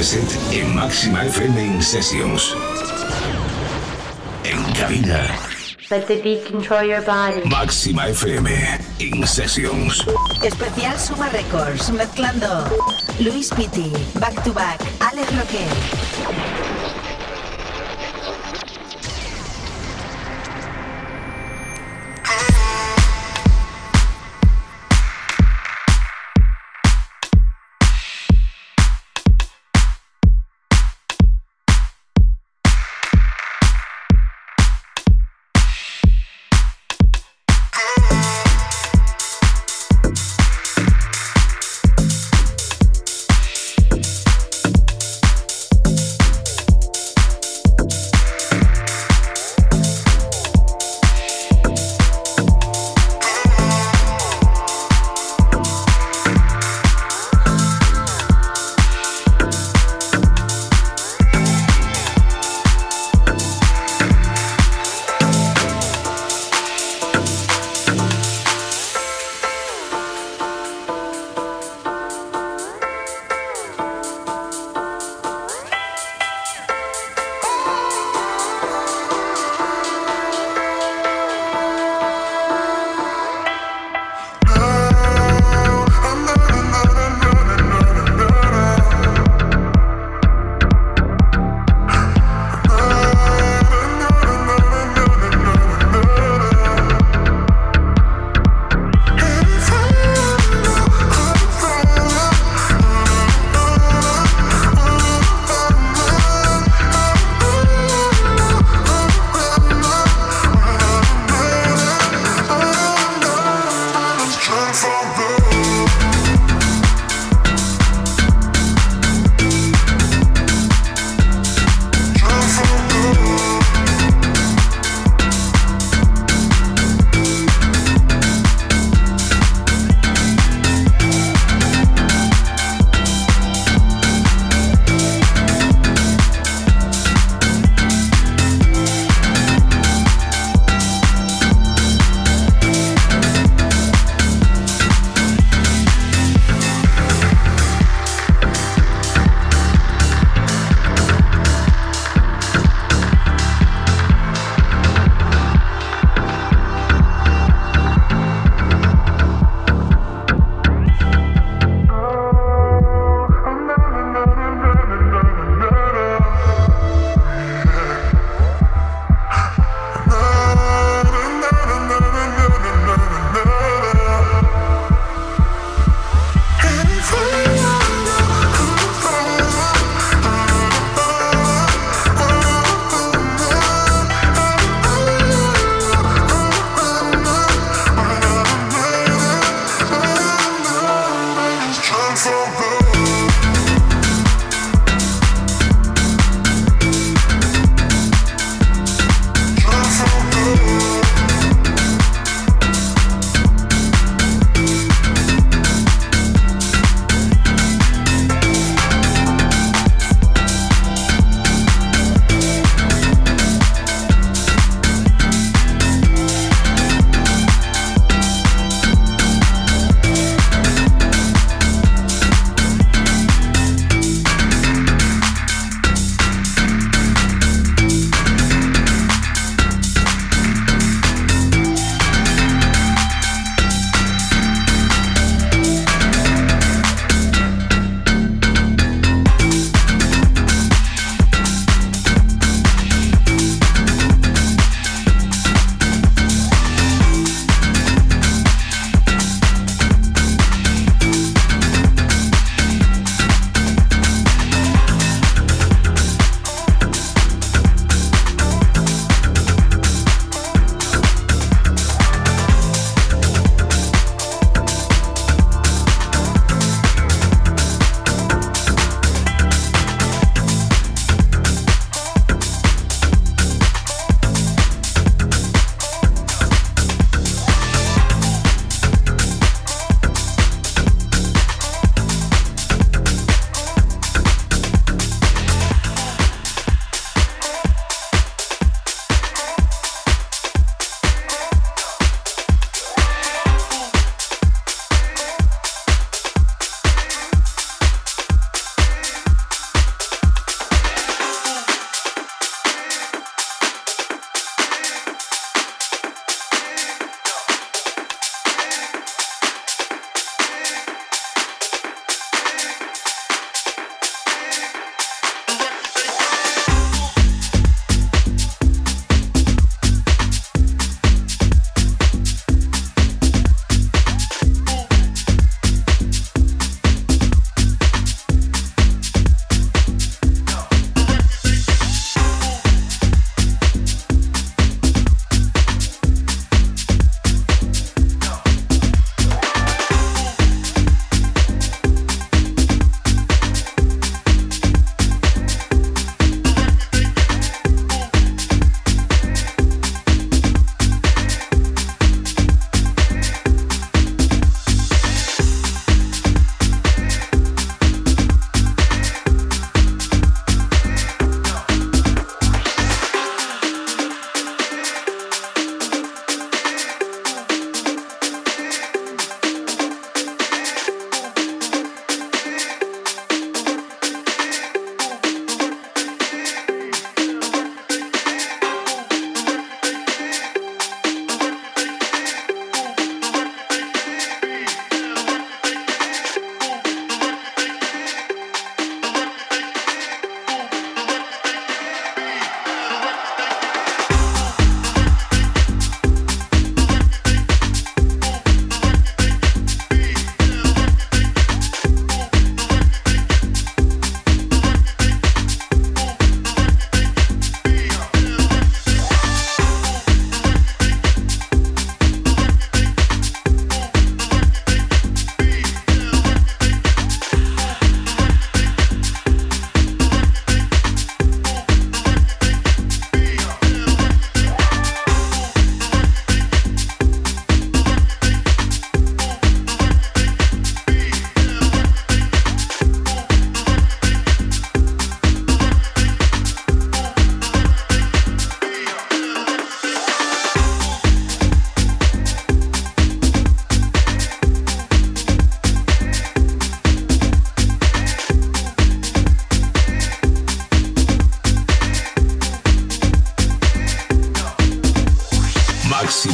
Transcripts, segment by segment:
de set en Máxima FM In Sessions. En cabina. Let the beat control your body. Máxima FM In Sessions. Especial Suma Records, mezclando Luis Pitti, Back to Back, Alex Roque.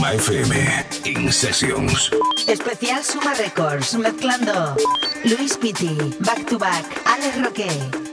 Máxima FM In Sessions. Especial Suma Records, mezclando Luis Pitti, Back to Back, Alex Roque.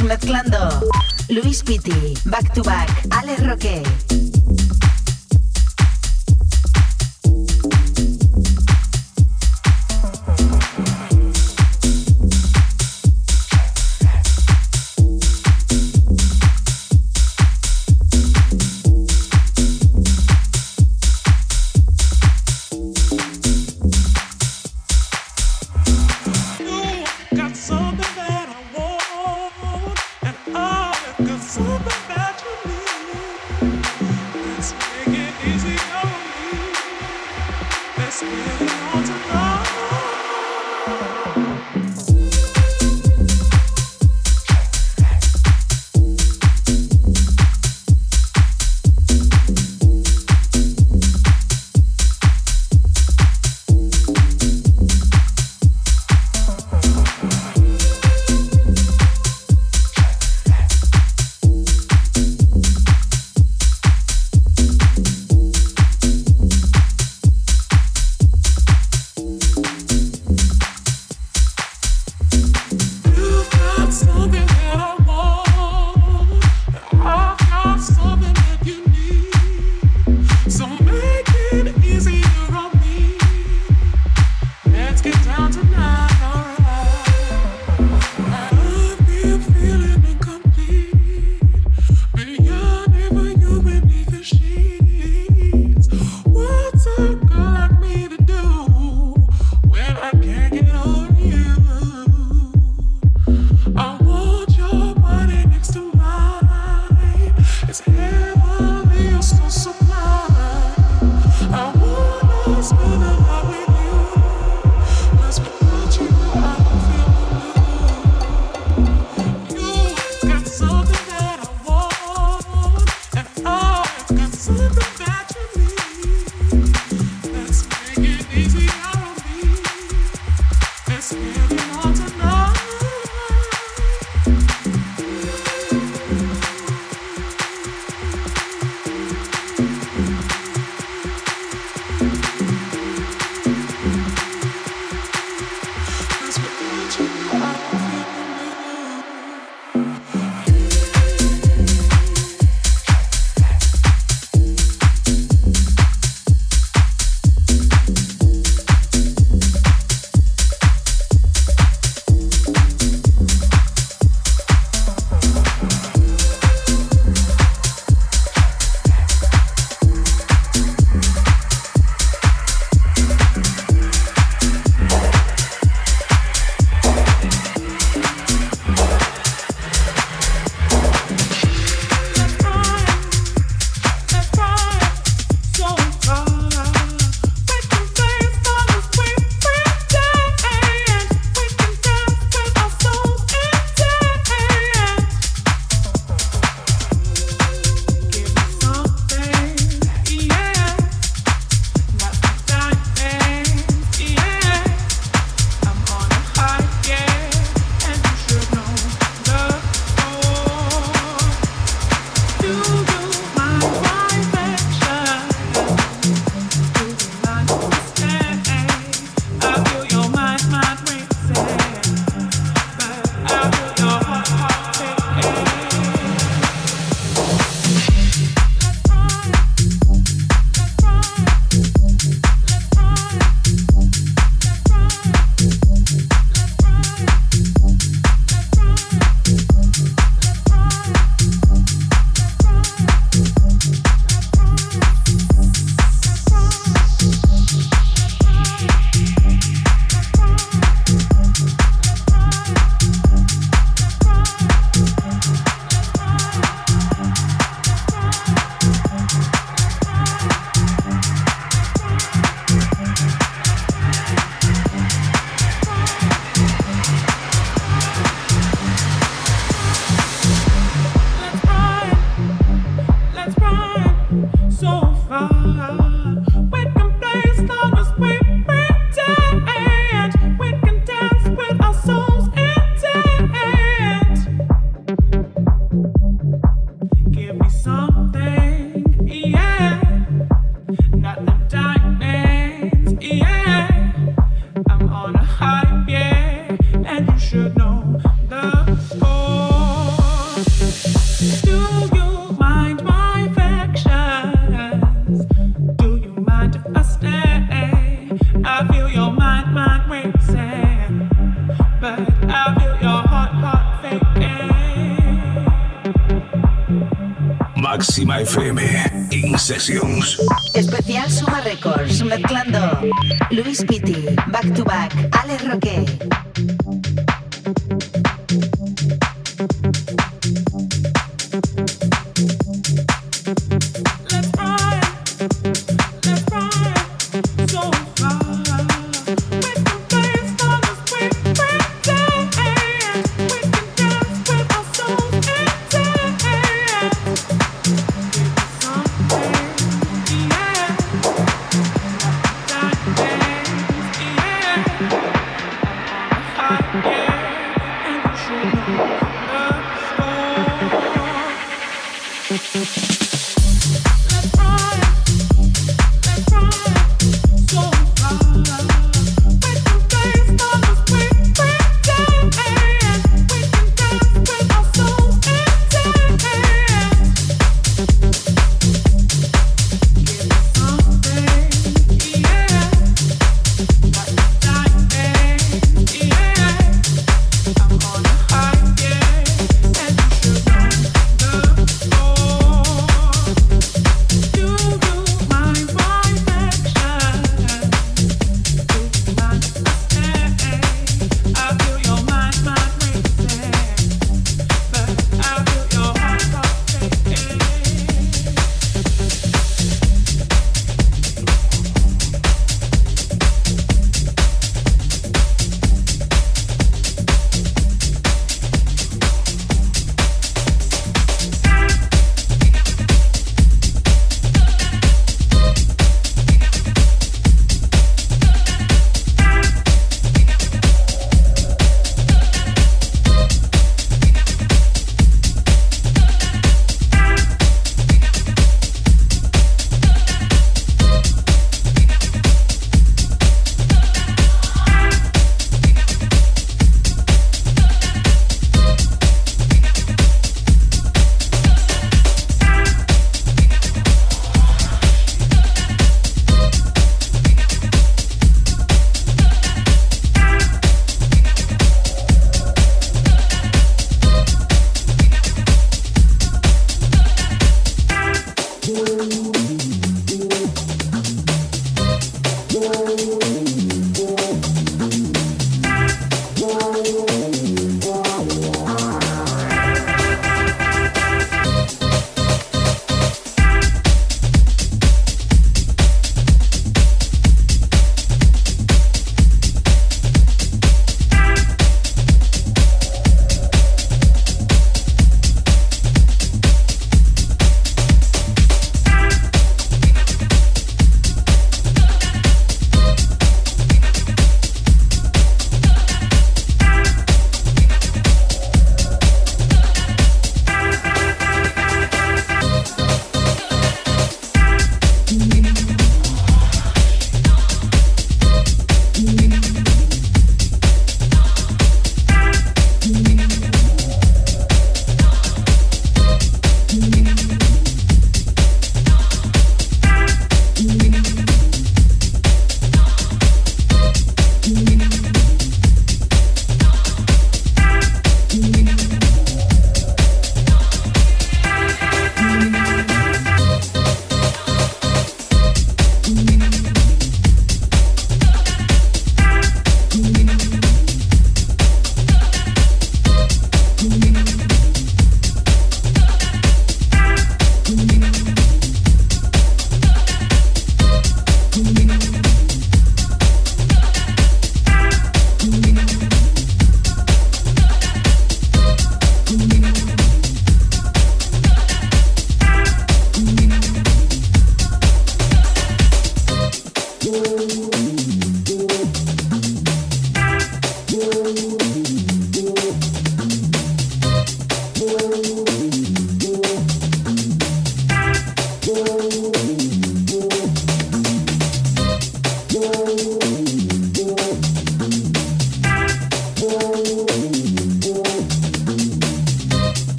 met klein Speedy.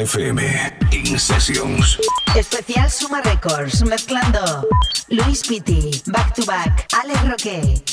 FM In Sessions. Especial Suma Records, mezclando Luis Pitti, Back to Back, Alex Roque.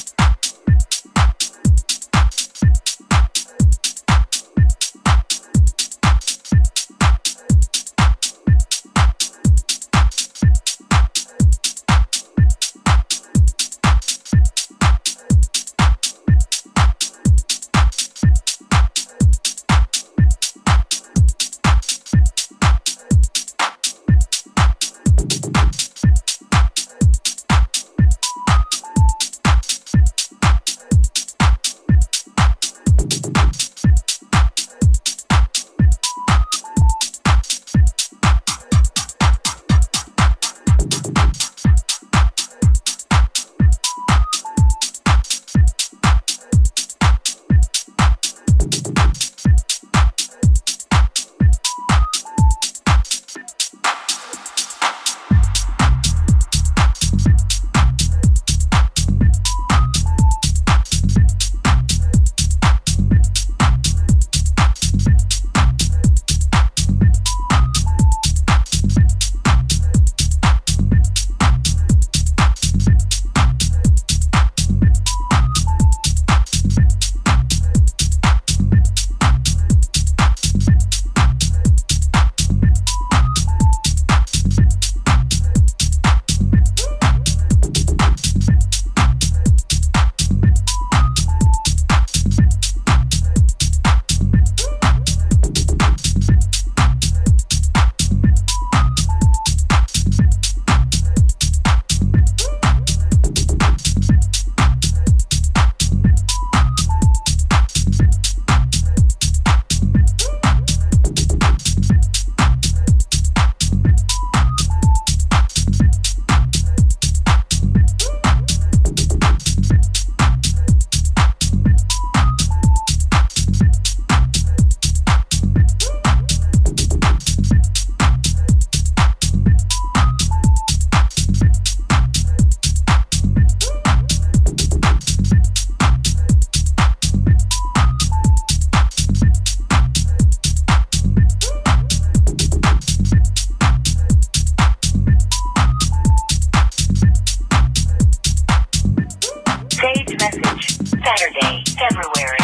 February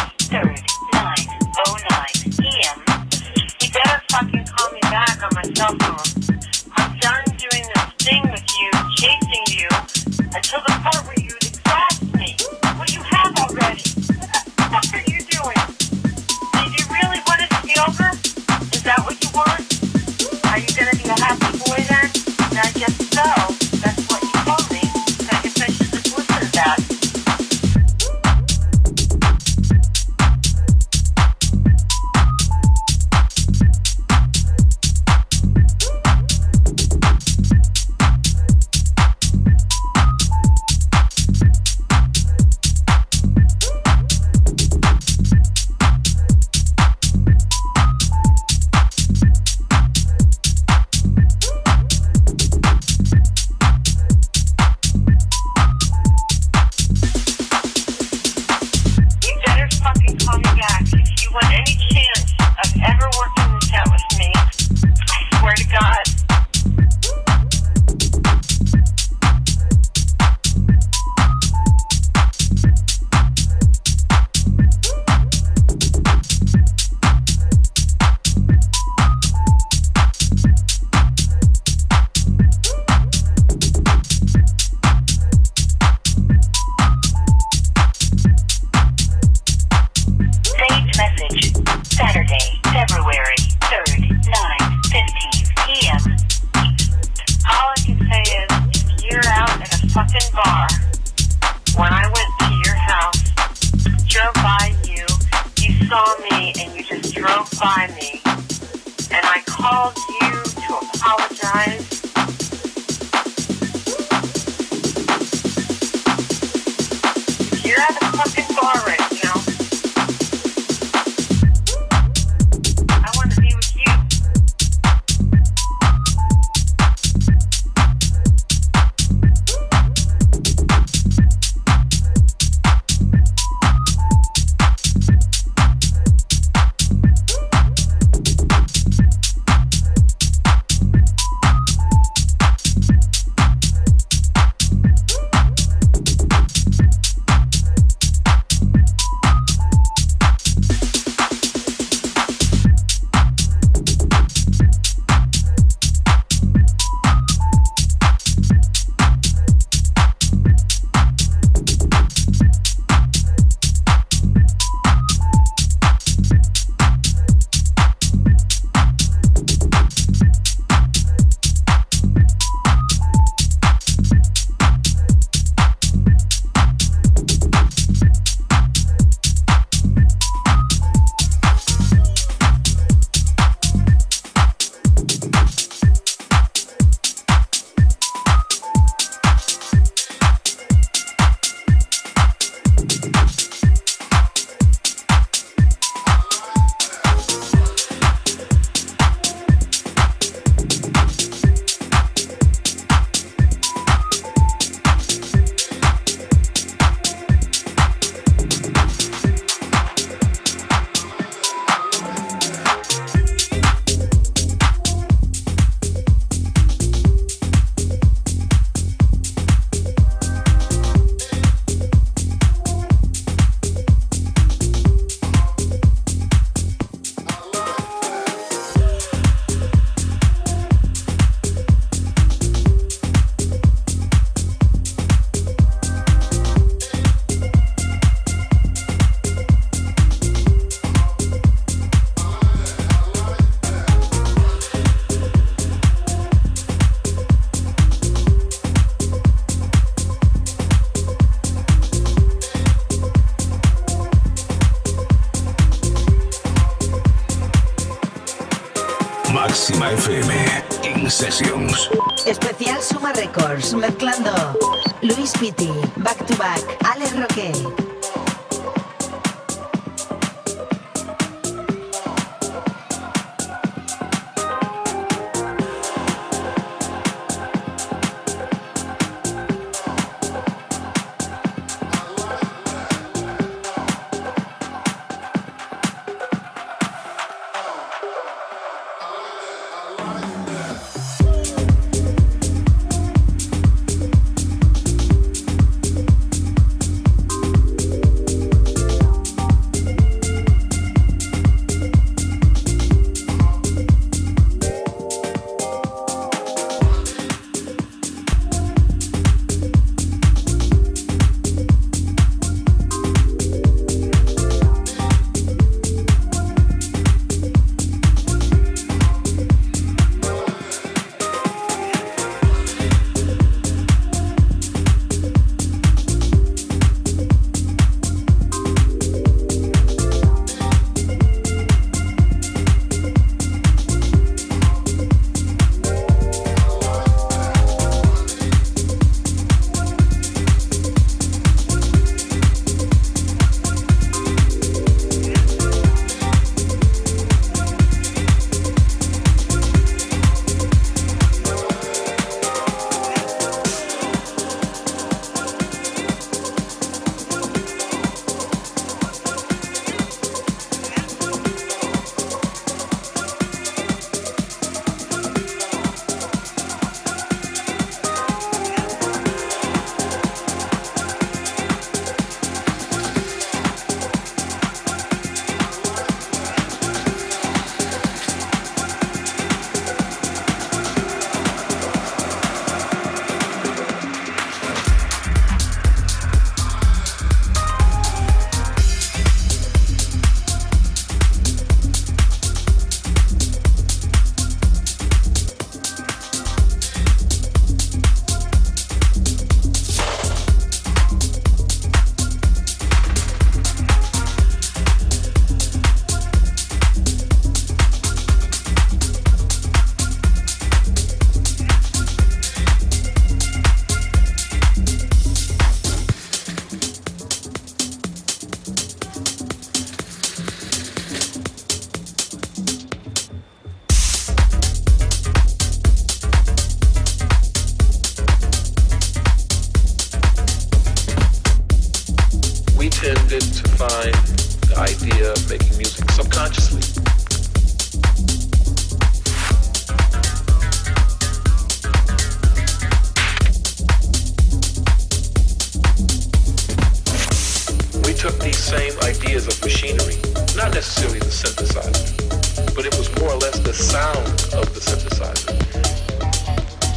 took these same ideas of machinery, not necessarily the synthesizer, but it was more or less the sound of the synthesizer.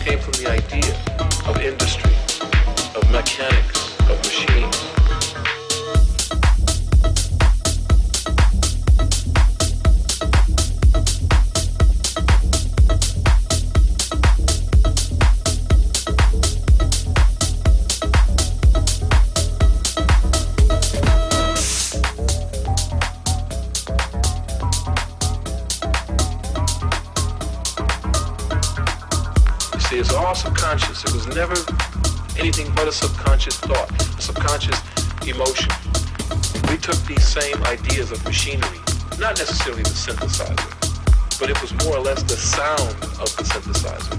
Came from the idea of industry, of mechanics, of machines. subconscious. It was never anything but a subconscious thought, a subconscious emotion. We took these same ideas of machinery, not necessarily the synthesizer, but it was more or less the sound of the synthesizer.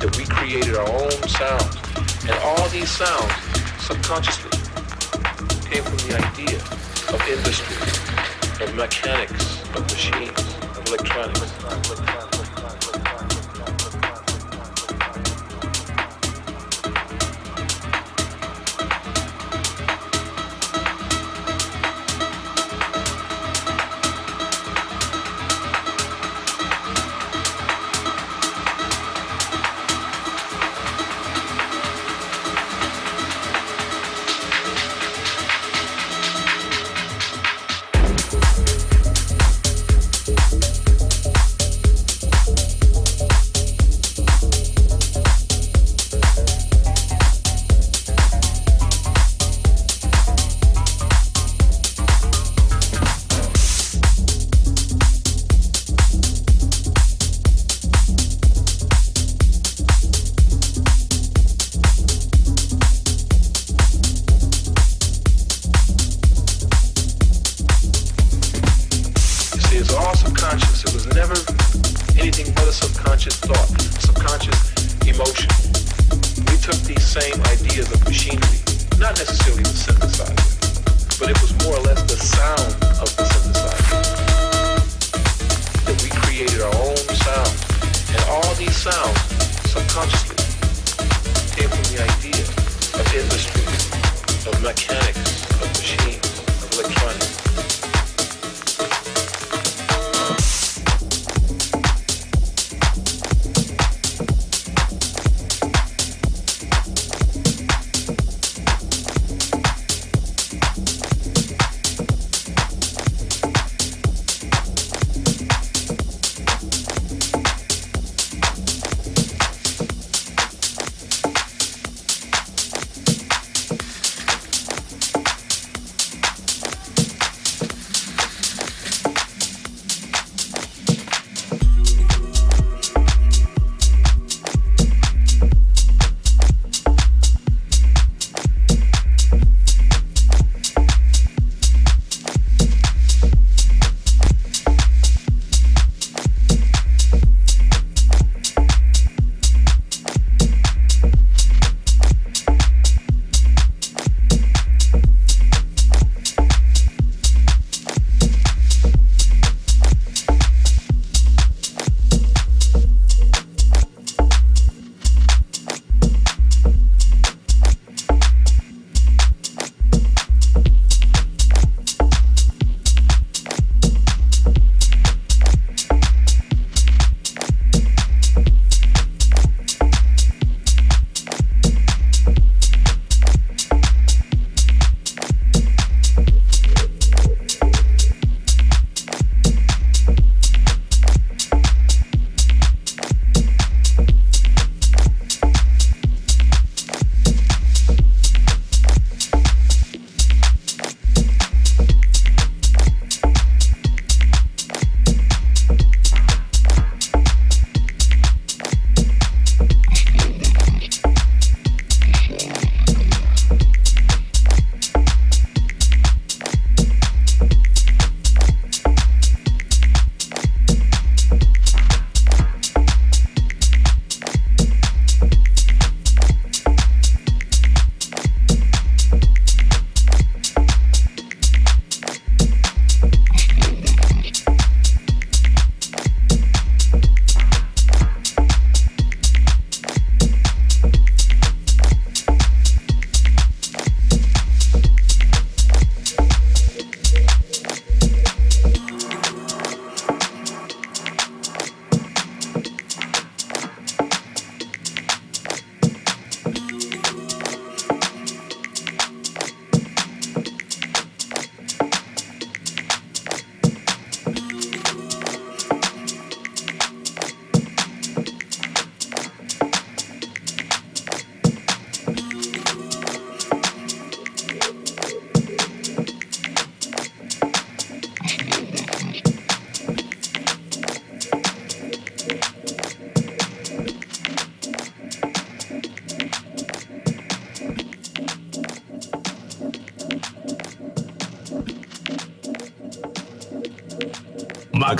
That we created our own sounds. And all these sounds subconsciously came from the idea of industry, of mechanics, of machines, of electronics.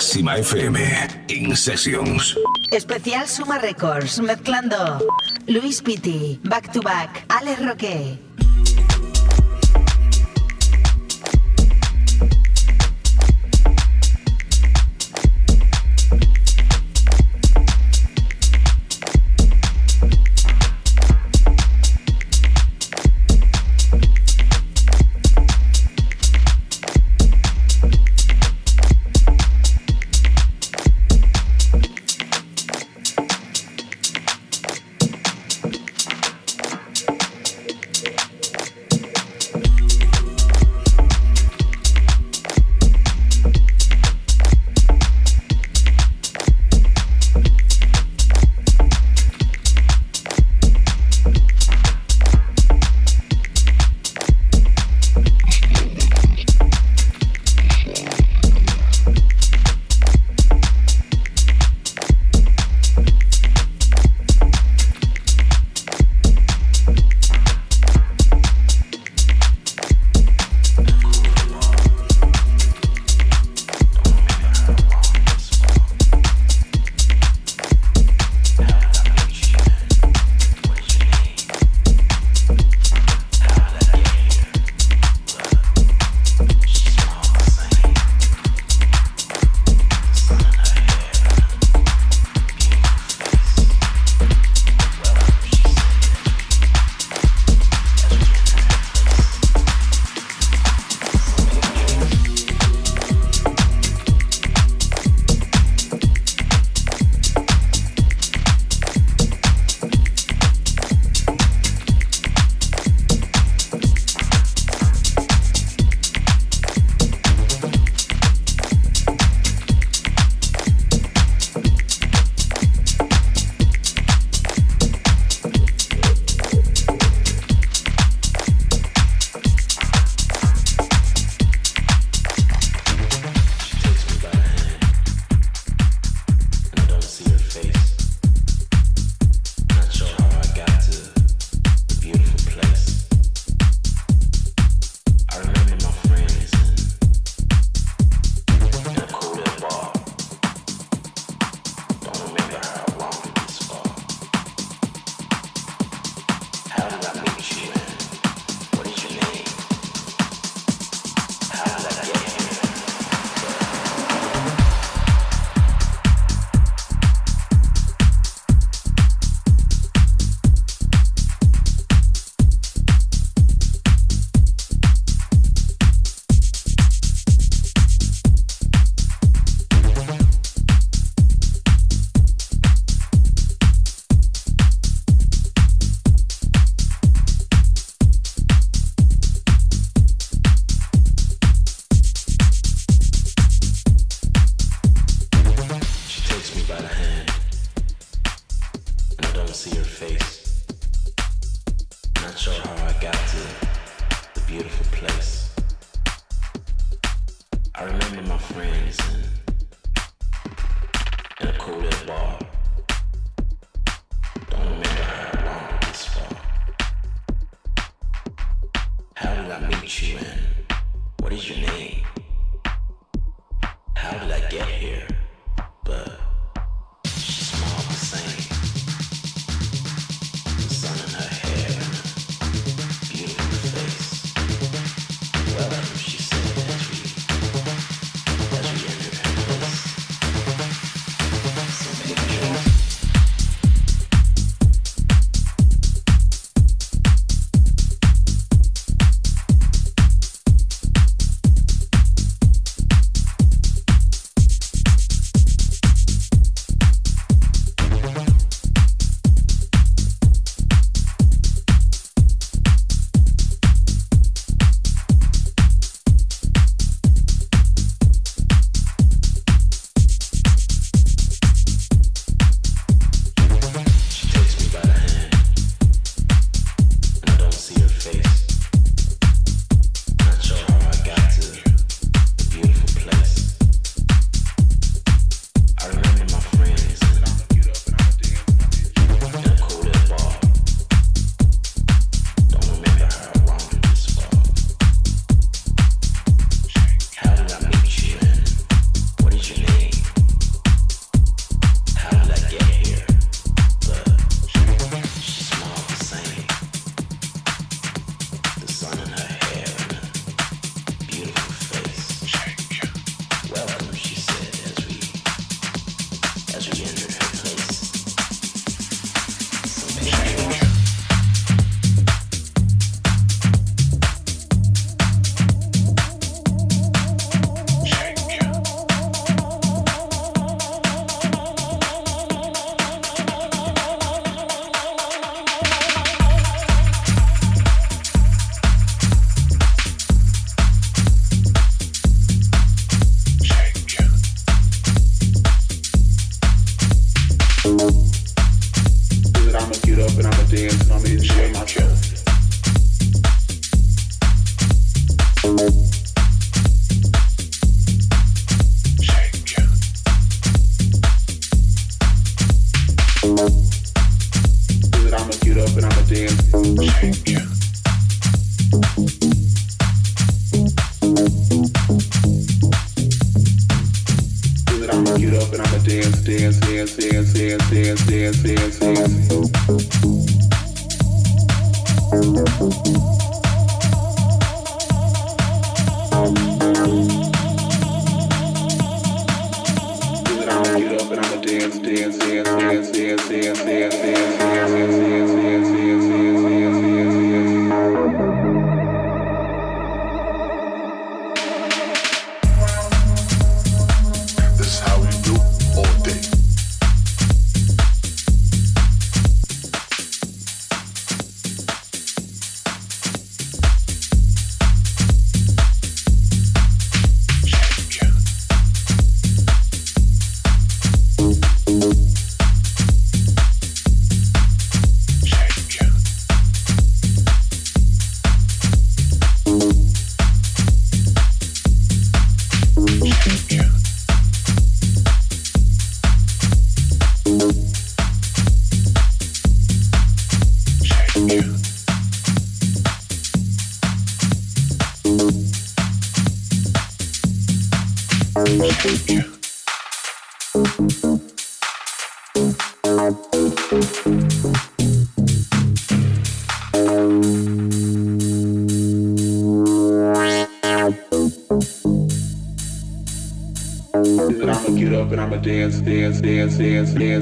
Máxima FM, In Sessions. Especial Suma Records, mezclando Luis Pitti, Back to Back, Alex Roque.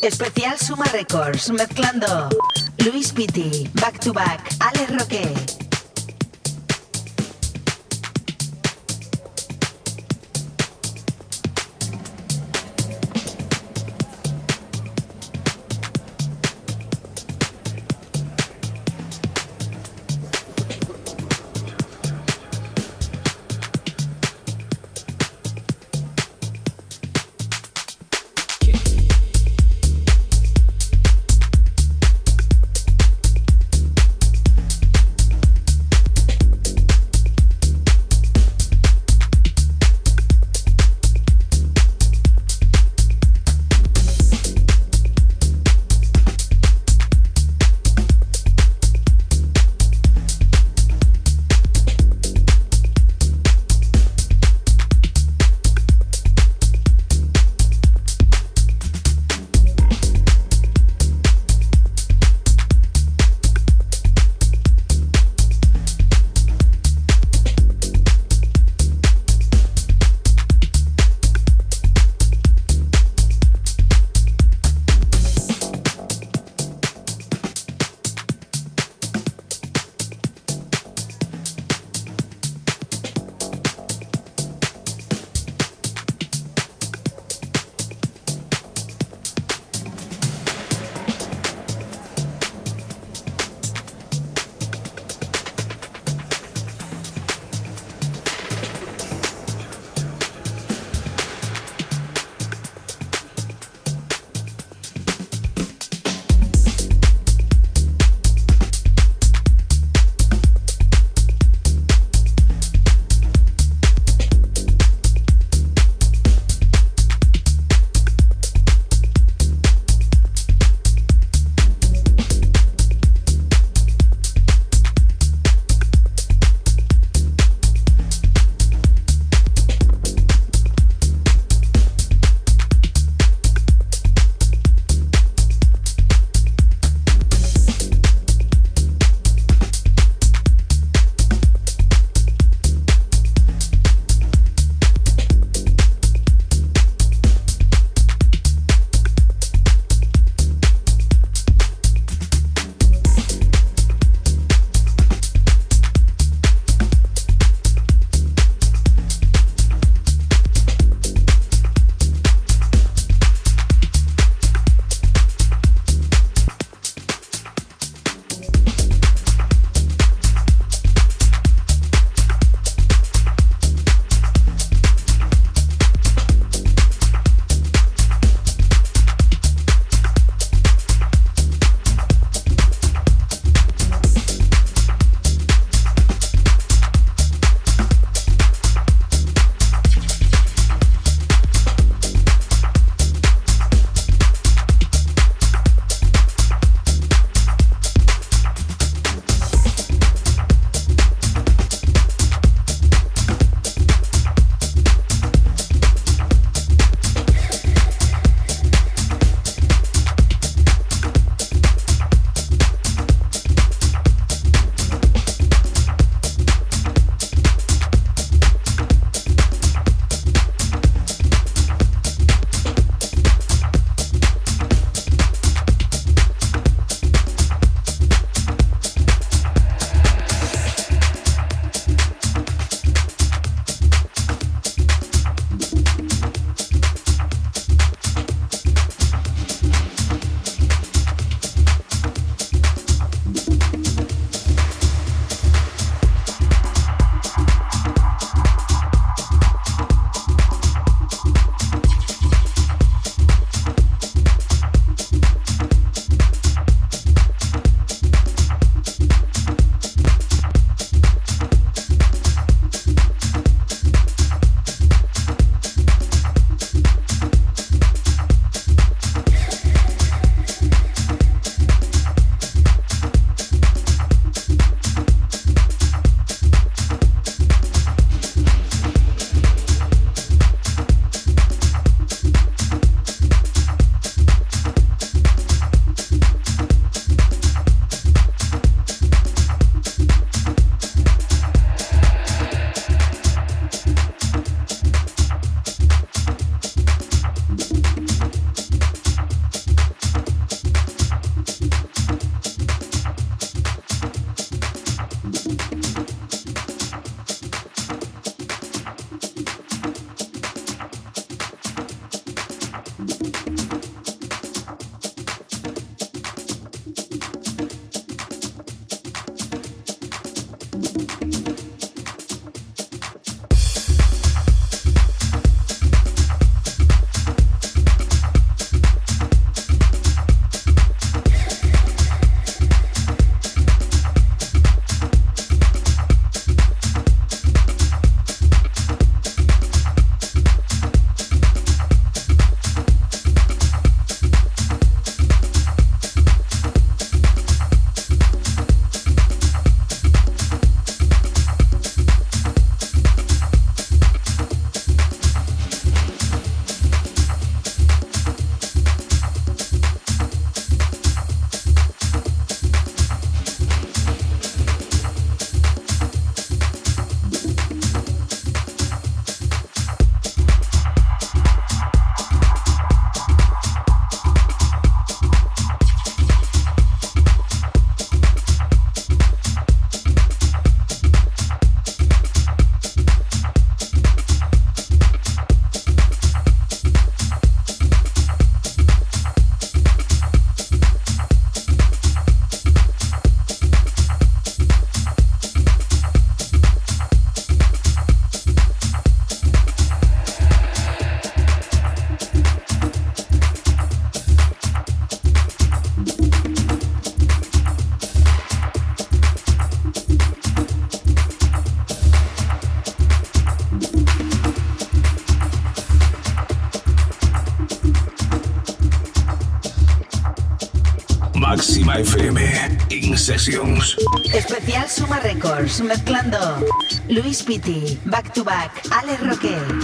Especial Suma Records, mezclando Luis Pitti, Back to Back, mezclando Luis Pitti, Back to Back, Alex Roque.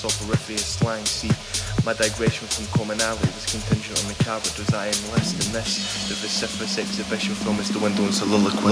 Soporiferous slang. See, my digression from commonality was contingent on the characters I enlist in this, the vociferous exhibition from is the window and soliloquy.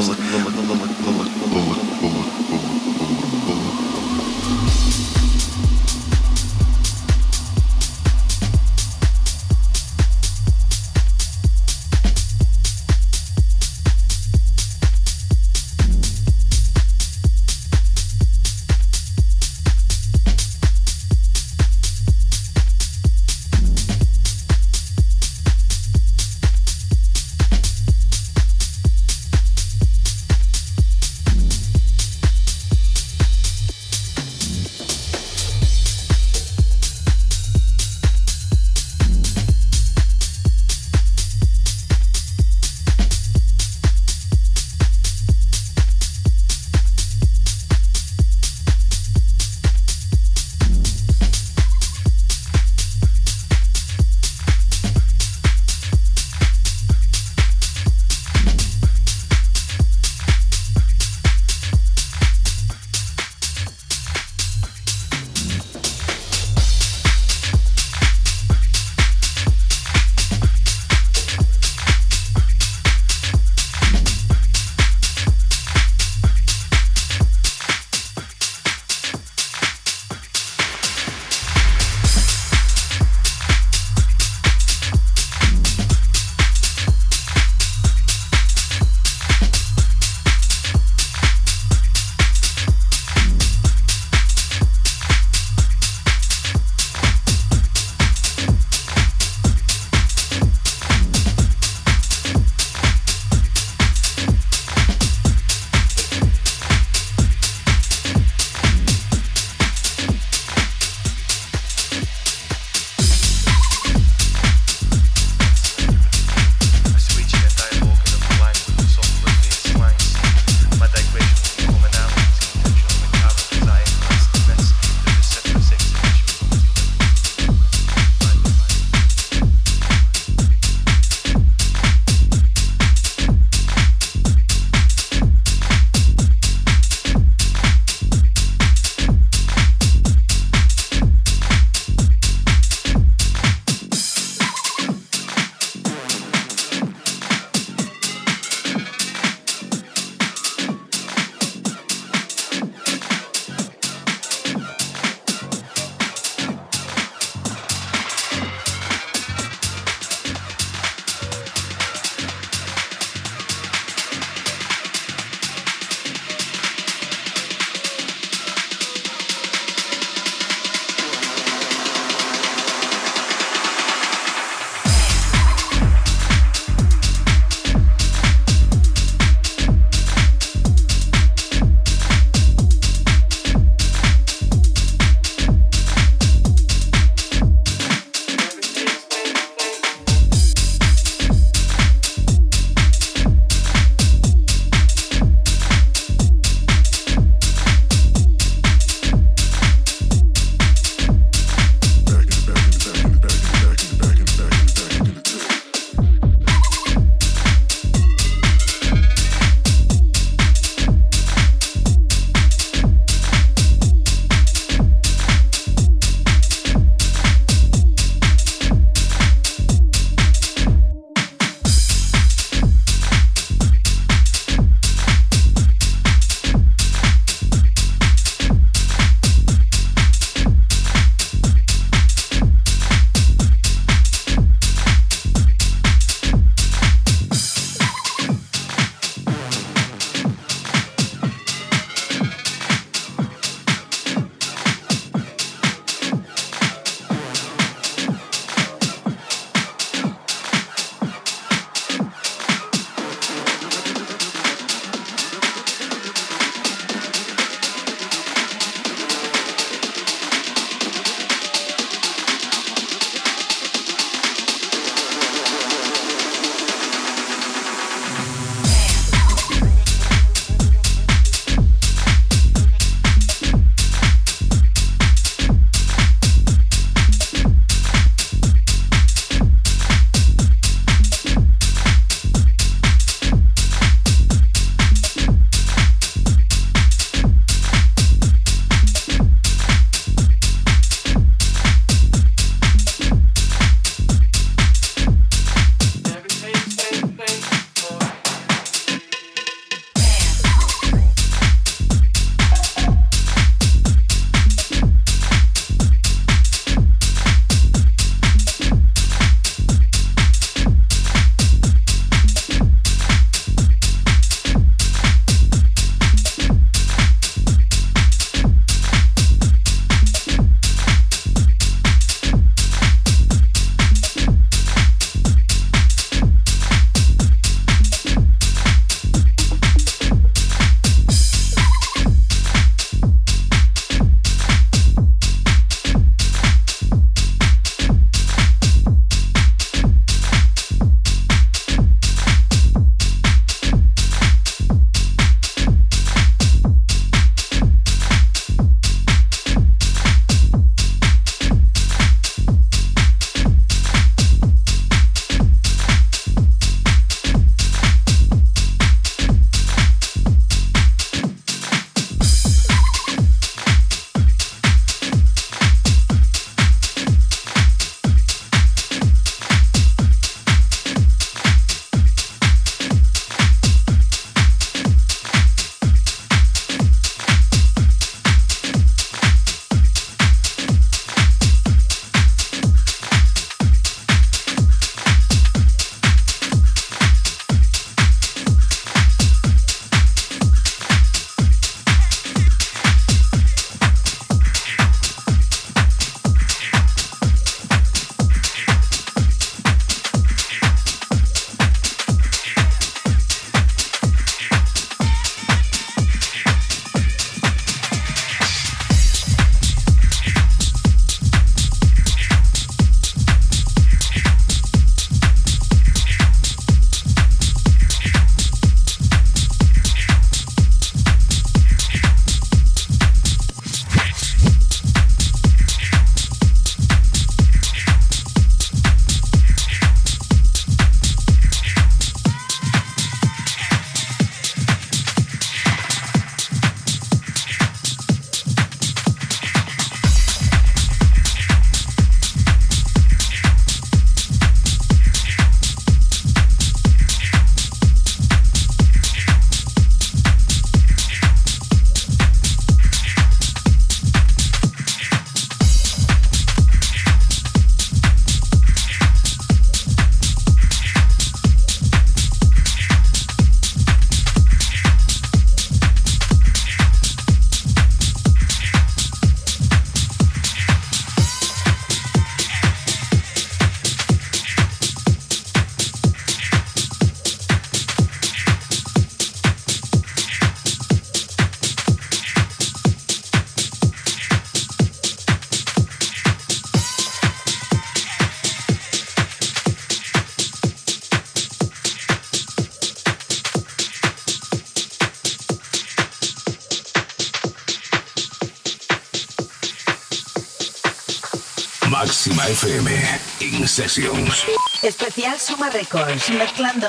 Especial Suma Records, mezclando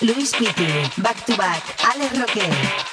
Luis Pitti, Back to Back, Alex Roque.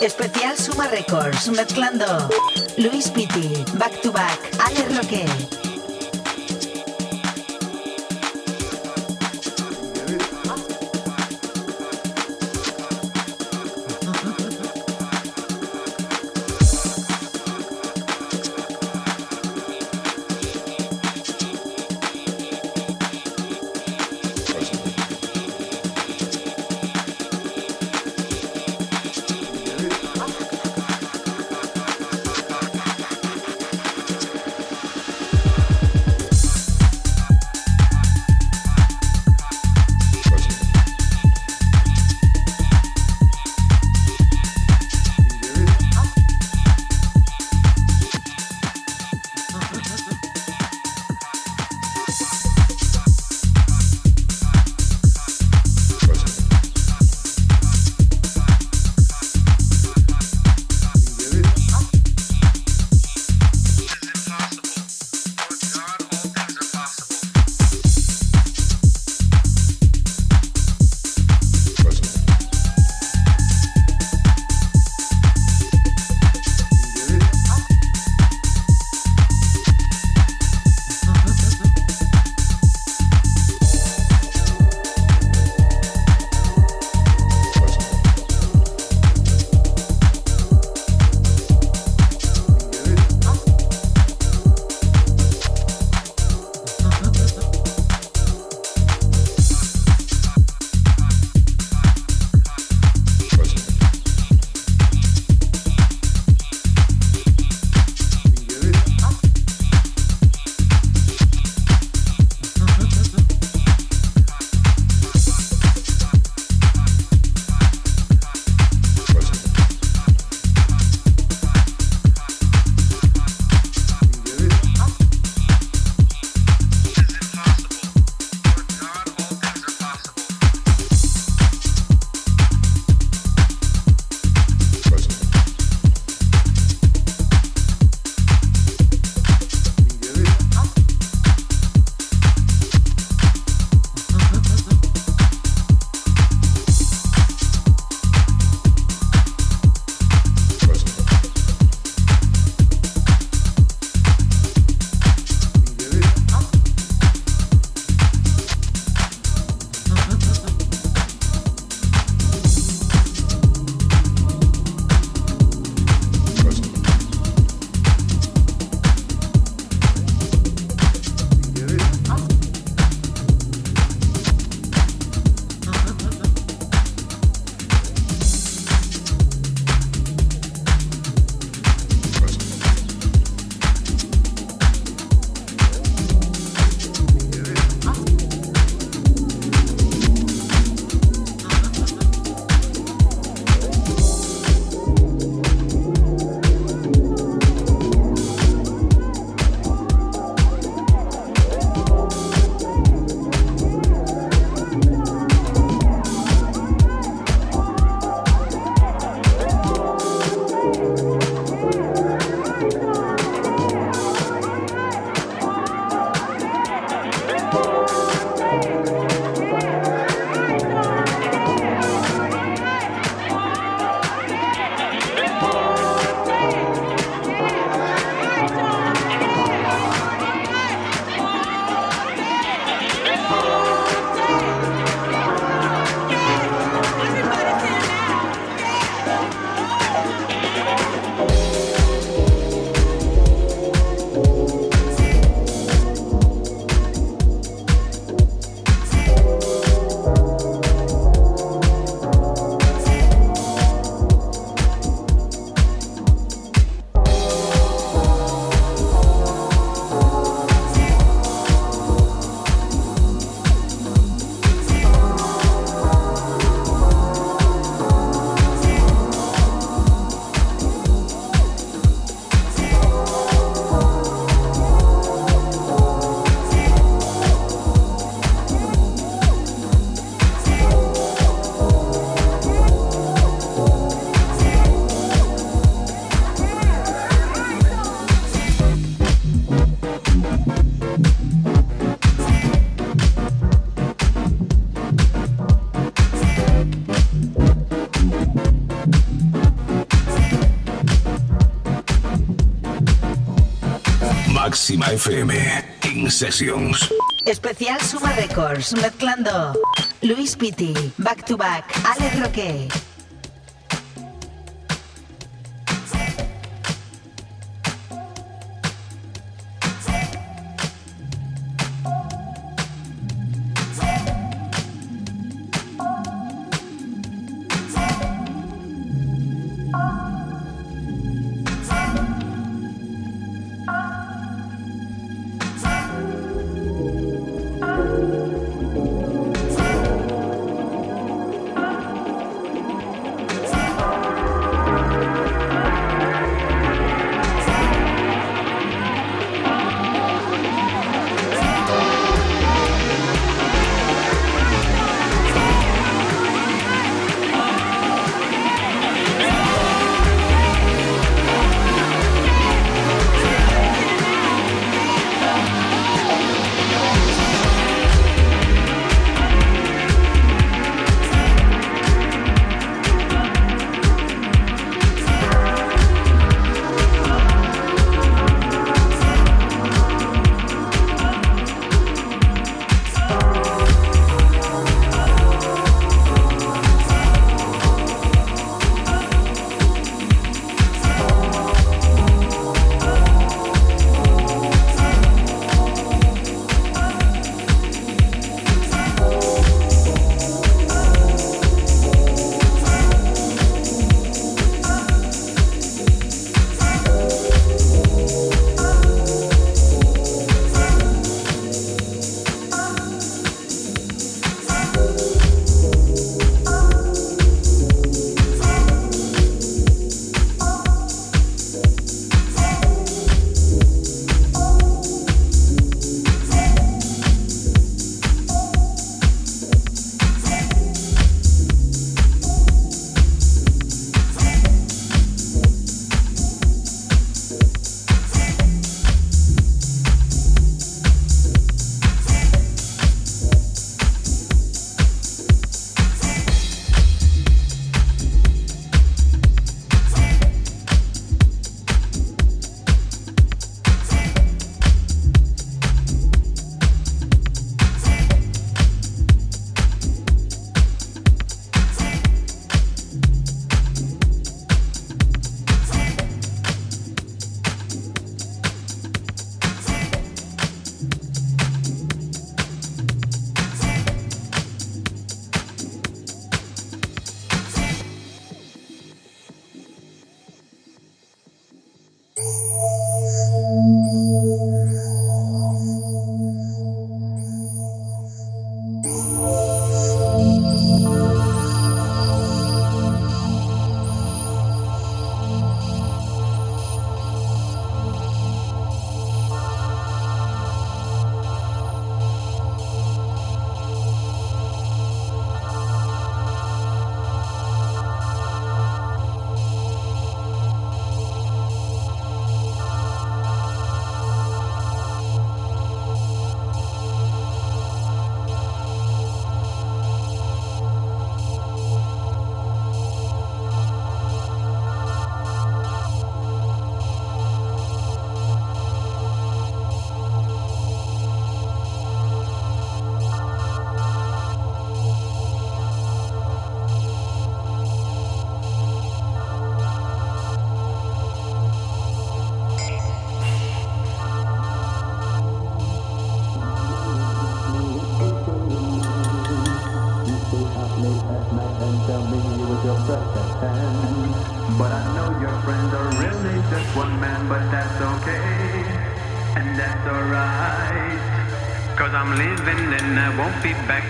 Especial Suma Records, mezclando Máxima FM In Sessions. Especial Suma Records, mezclando Luis Pitti, Back to Back, Alex Roque.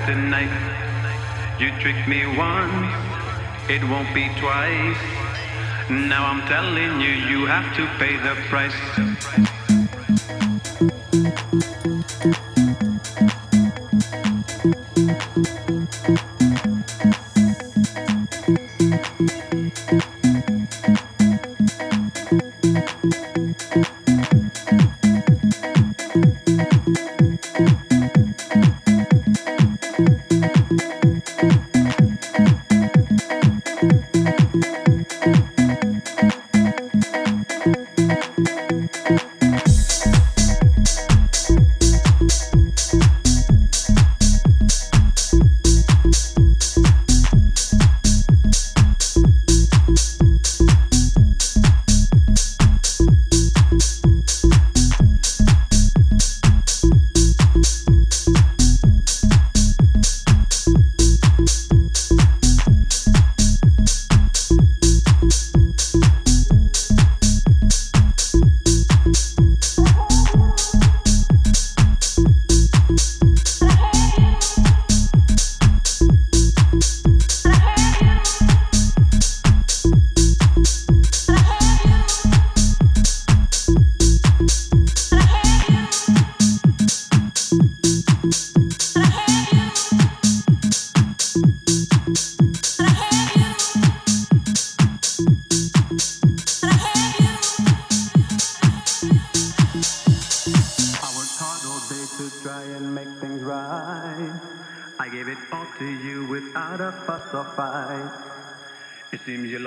Tonight. You tricked me once, it won't be twice. Now I'm telling you, you have to pay the price.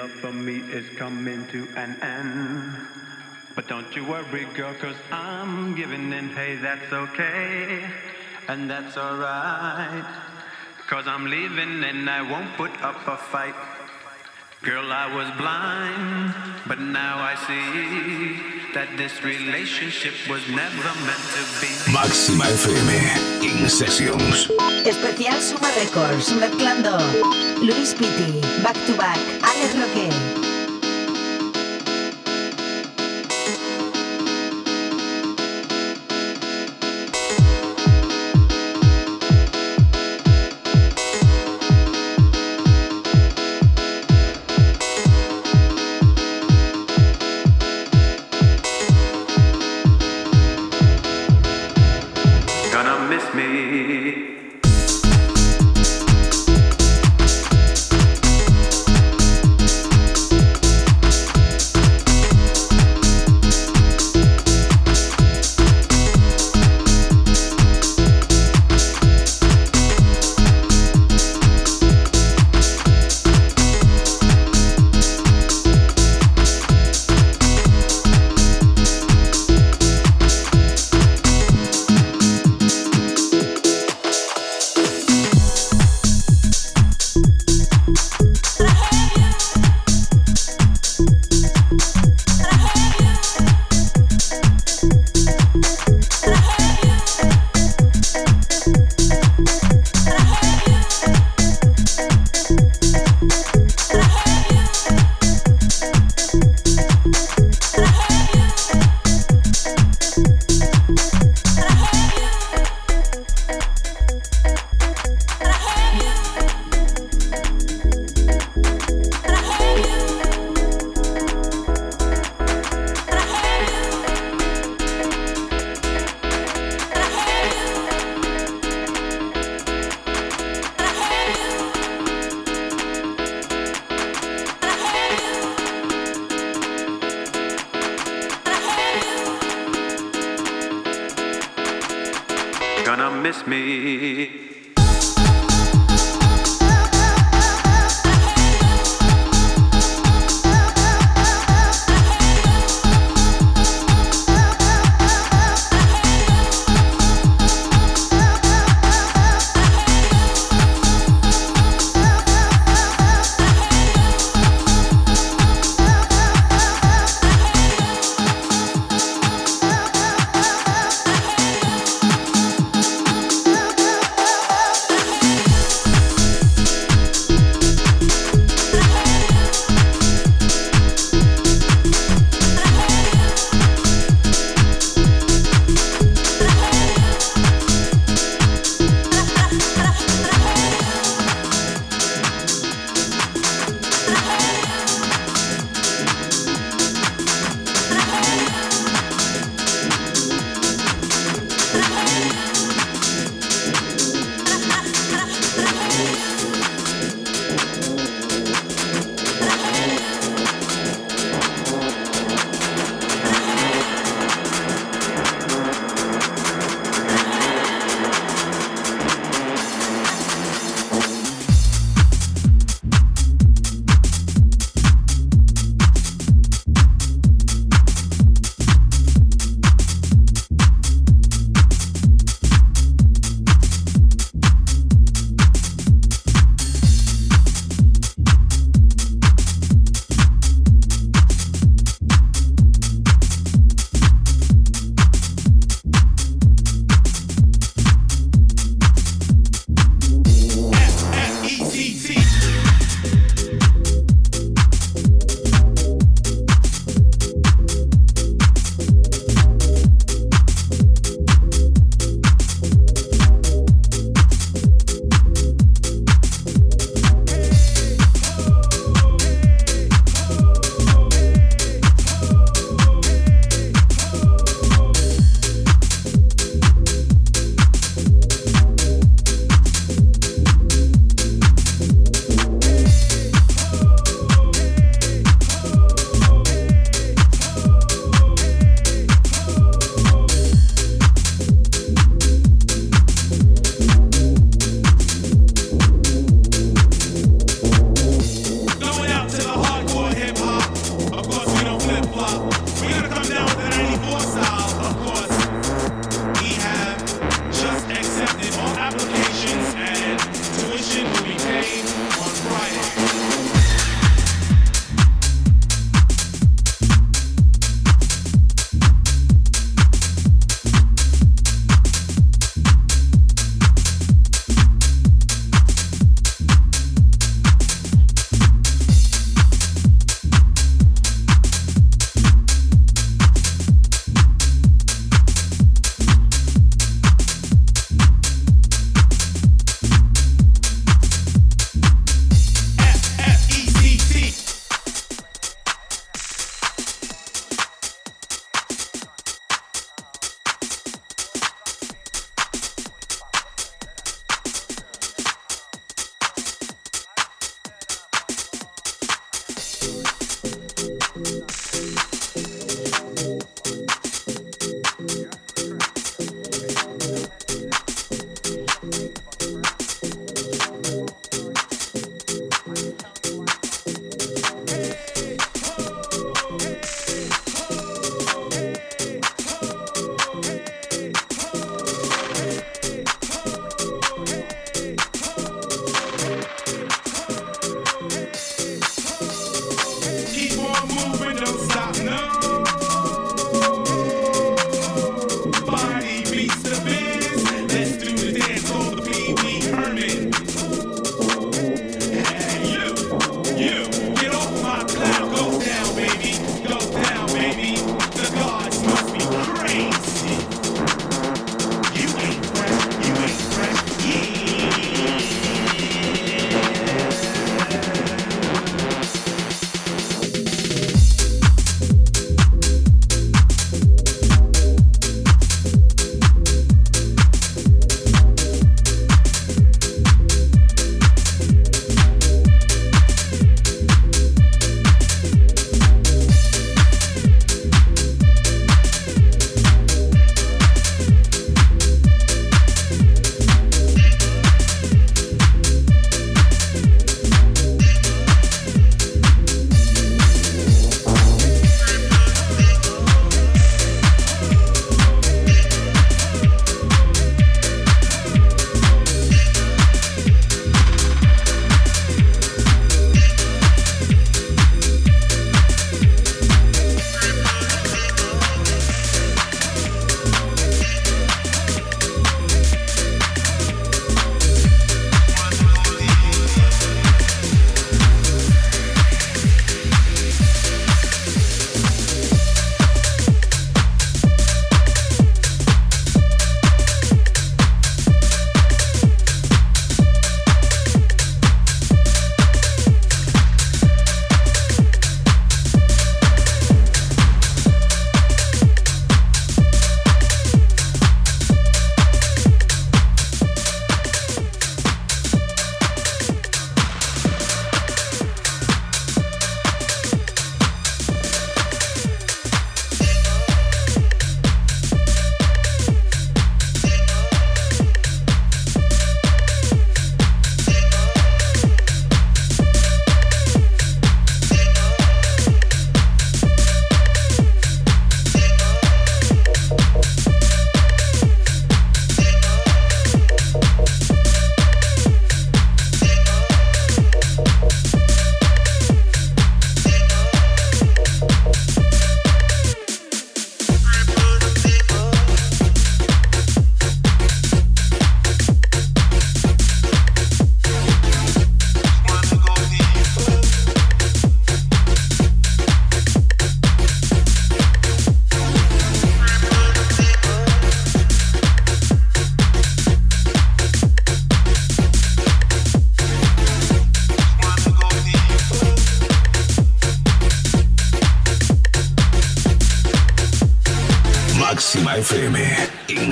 Love for me is coming to an end. But don't you worry, girl, cause I'm giving in. Hey, that's okay. And that's alright. Cause I'm leaving and I won't put up a fight. Girl, I was blind, but now I see that this relationship was never meant to be. Máxima FM In Sessions. Especial Suma Records, mezclando Luis Pitti, Back to Back, Alex Roque.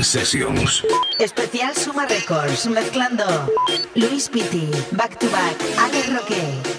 Sessions. Especial Suma Records, mezclando Luis Pitti, Back to Back, Alex Roque.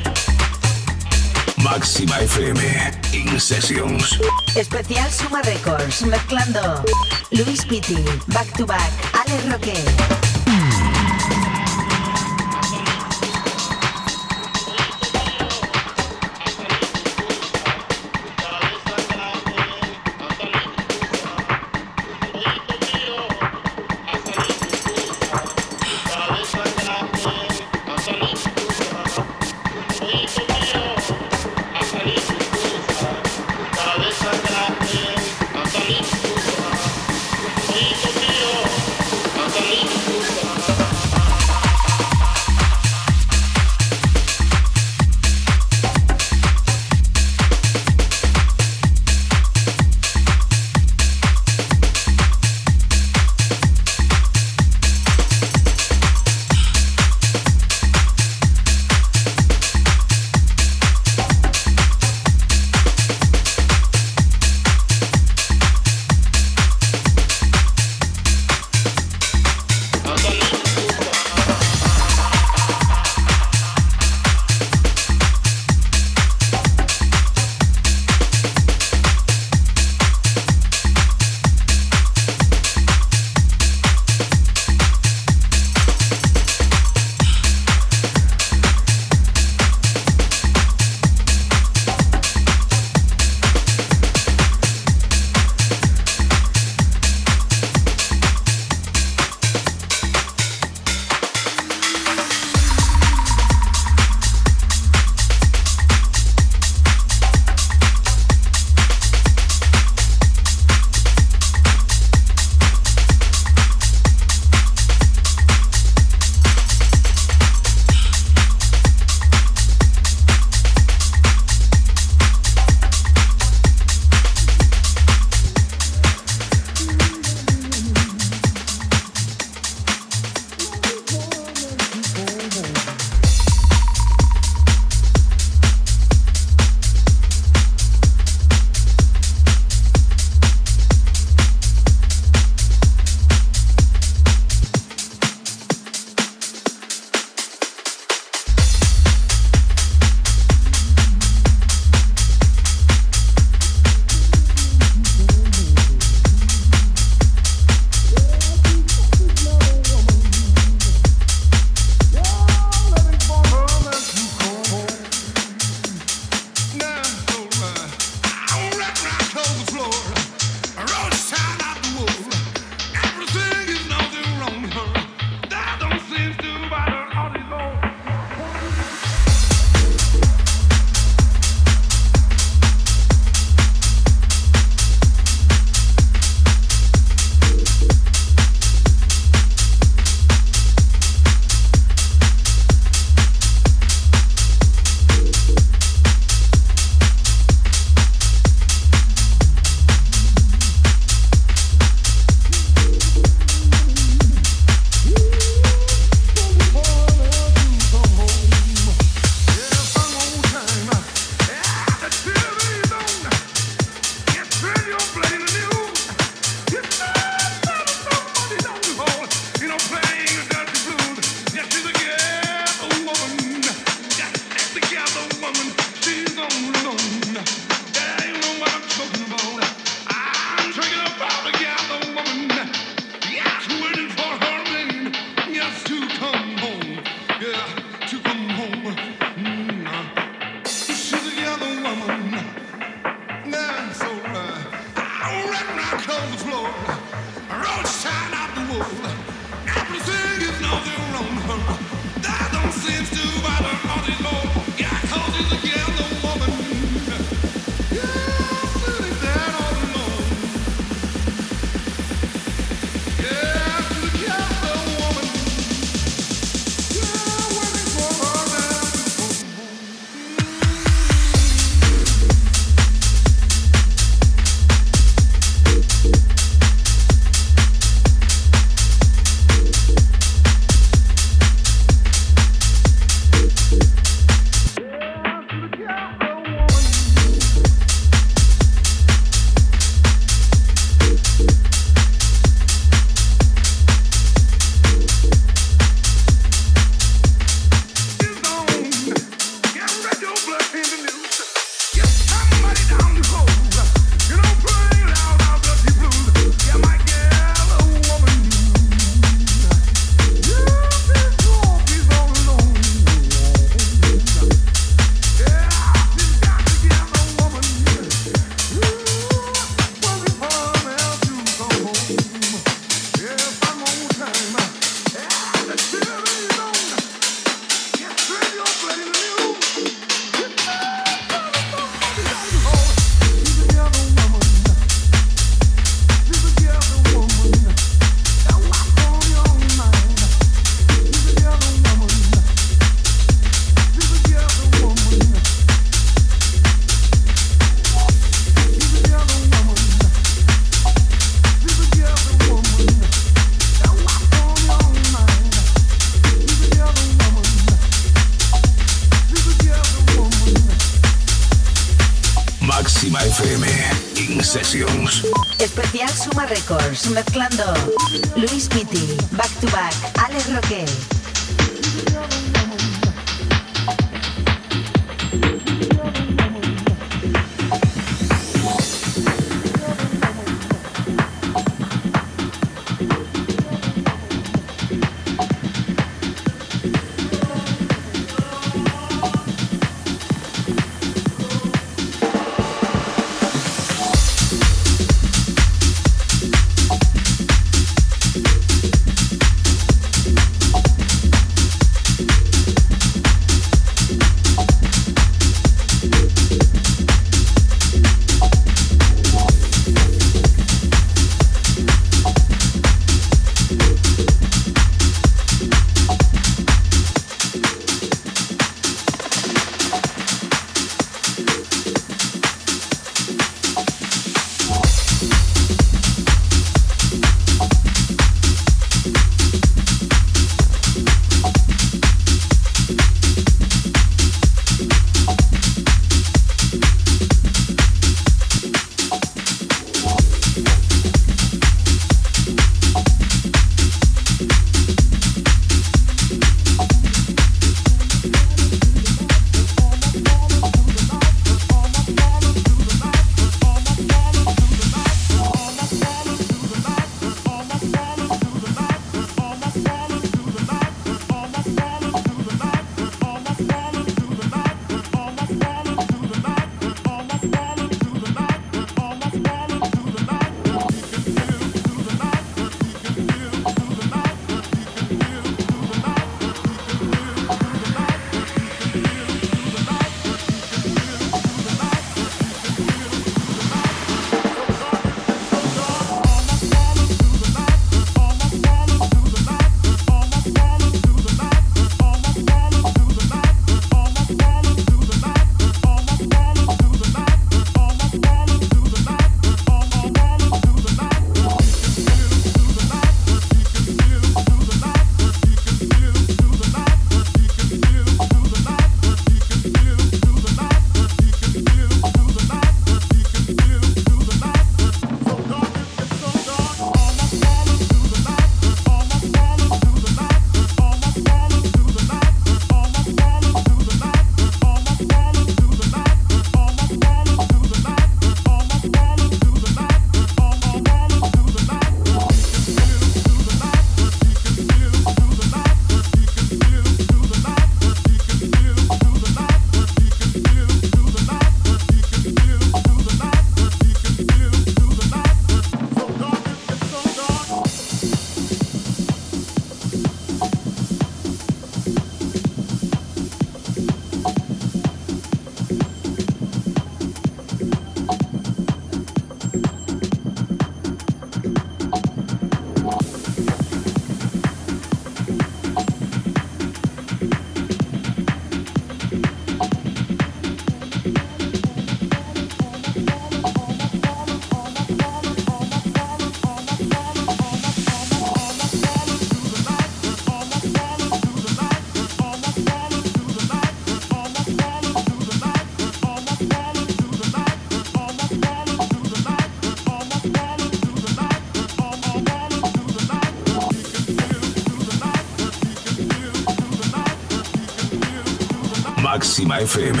Máxima FM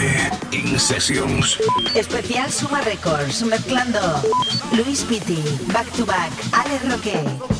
In Sessions. Especial Suma Records, mezclando Luis Pitti, Back to Back, Alex Roque.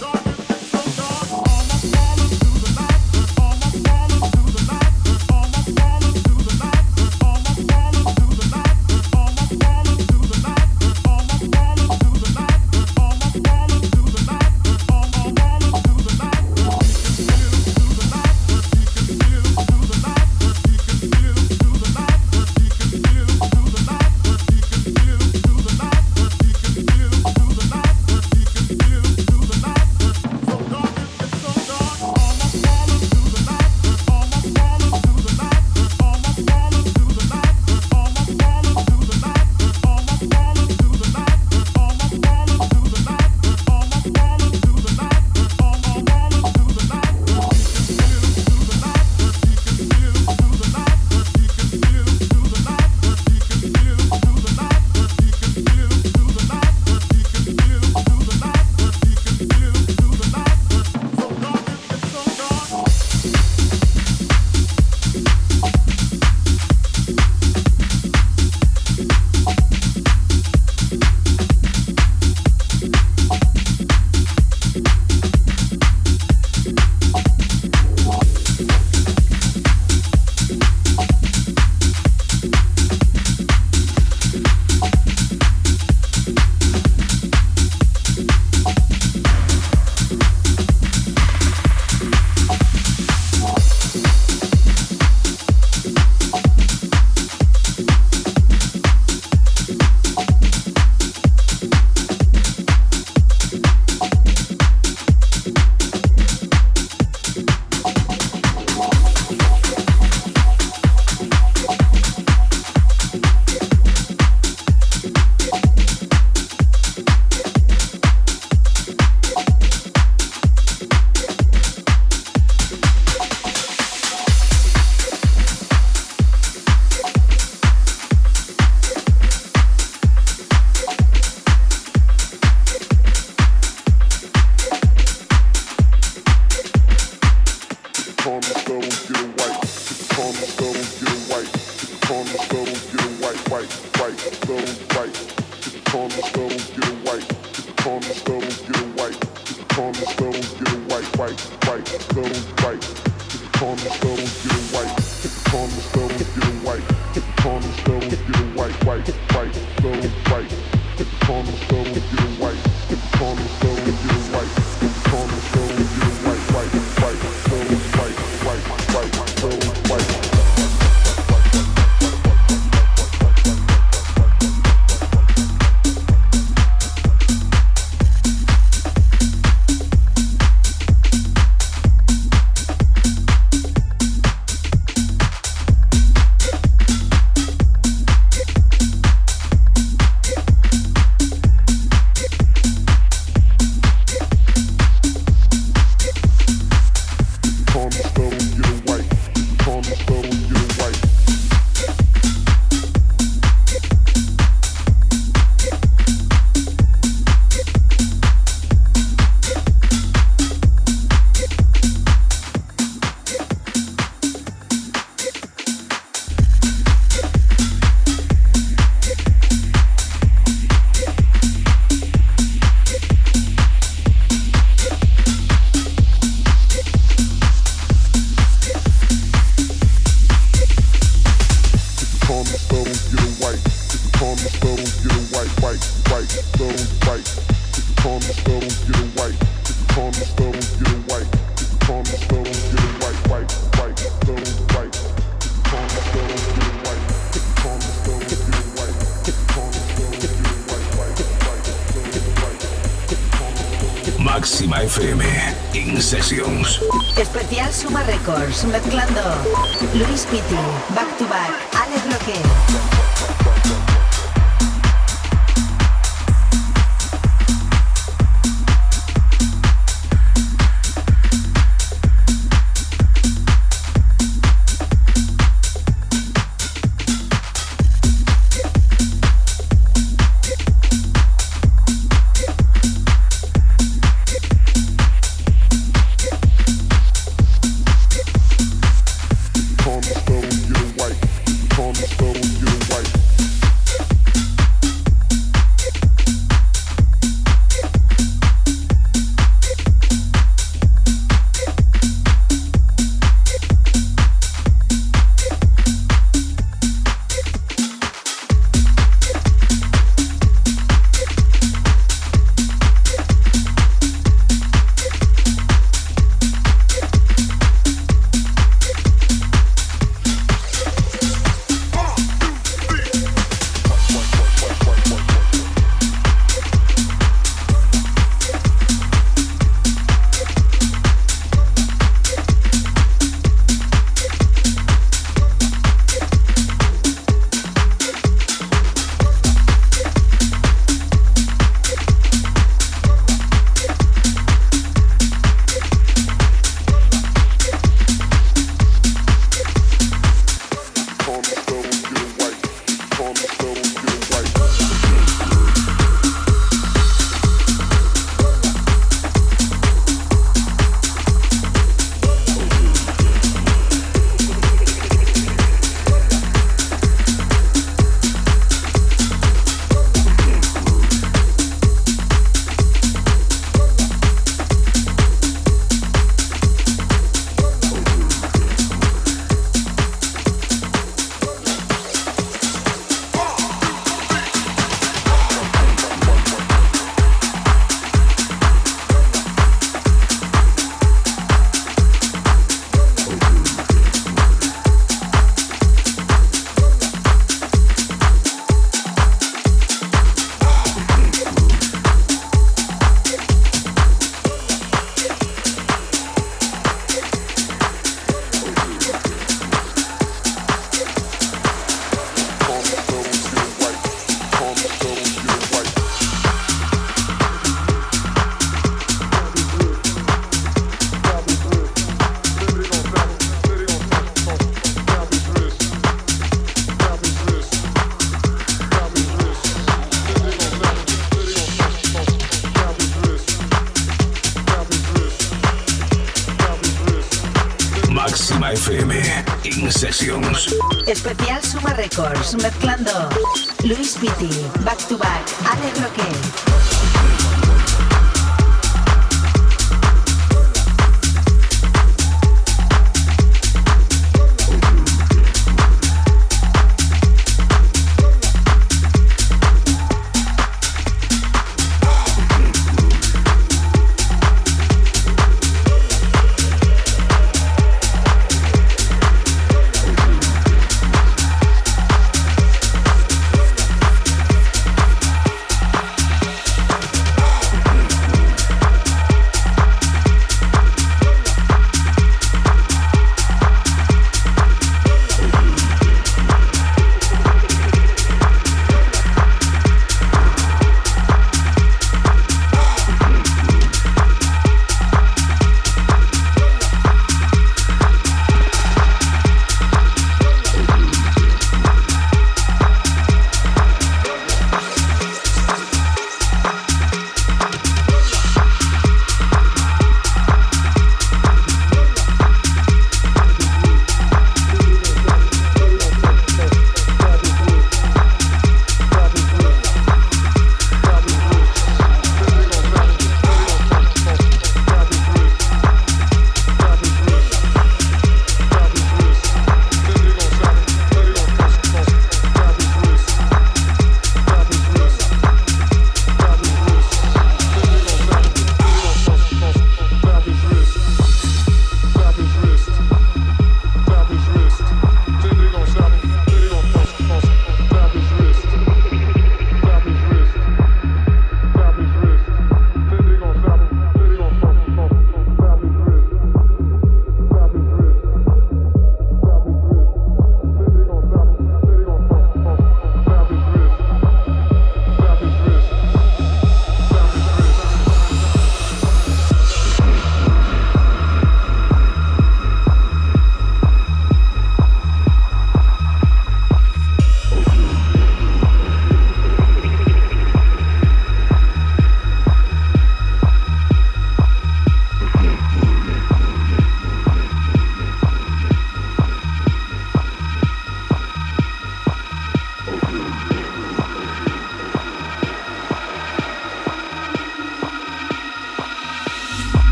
Mezclando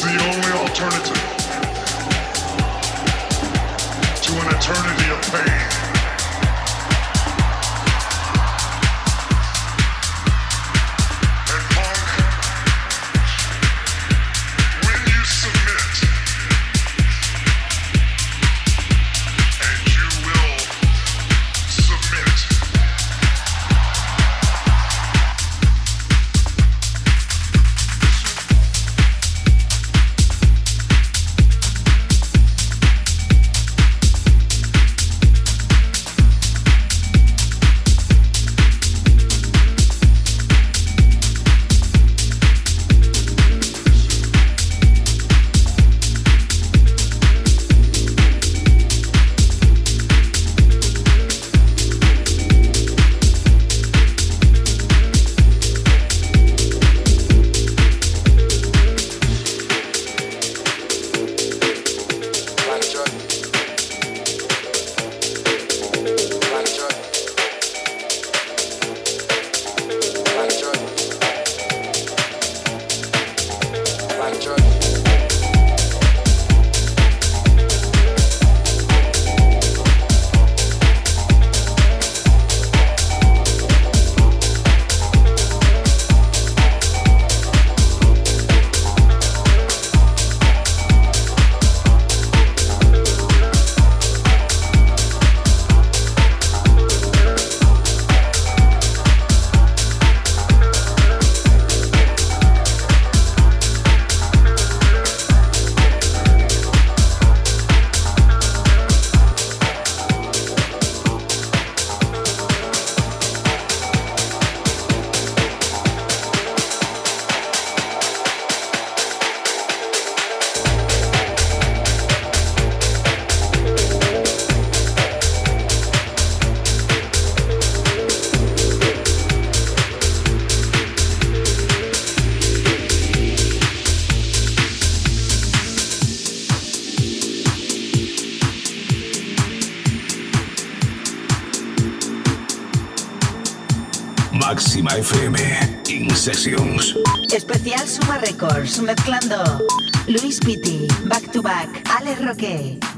the only alternative to an eternity of pain. Sessions. Especial Suma Records, mezclando Luis Pitti, Back to Back, Alex Roque.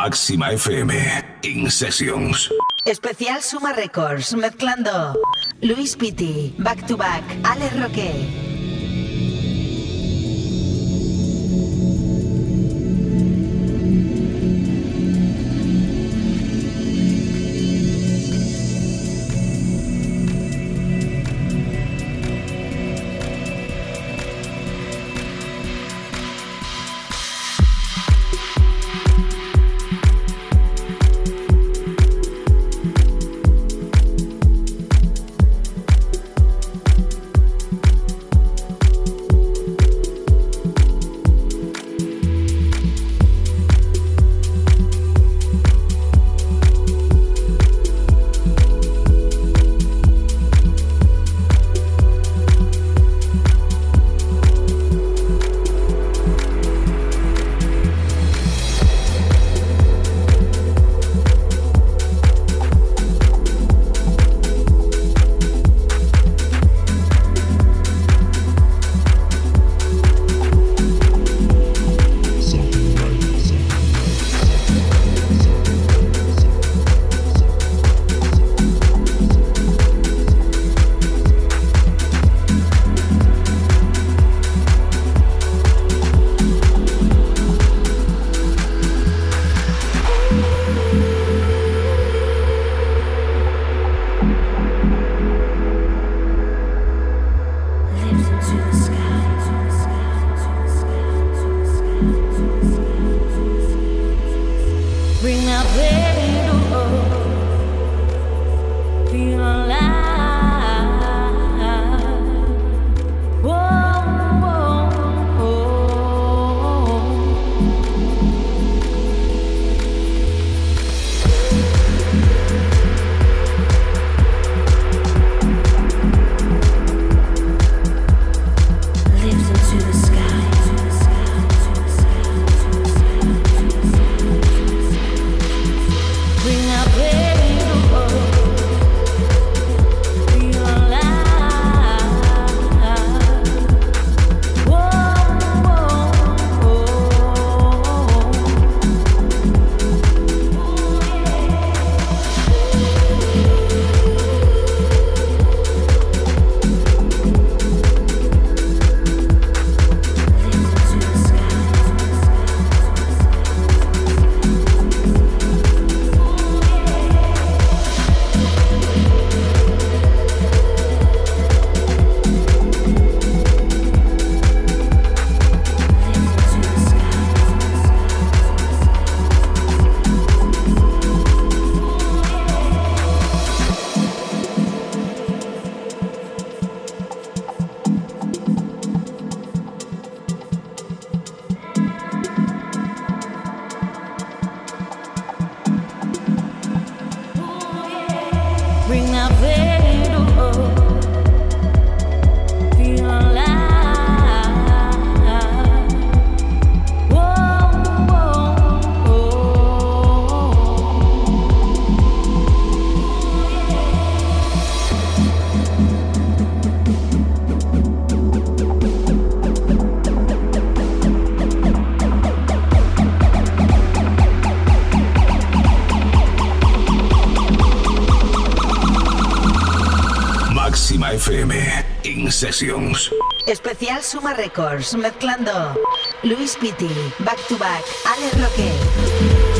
Máxima FM In Sessions. Especial Suma Records, mezclando Luis Pitti, Back to Back, Alex Roque. Especial Suma Records, mezclando Luis Pitti, Back to Back, Alex Roque.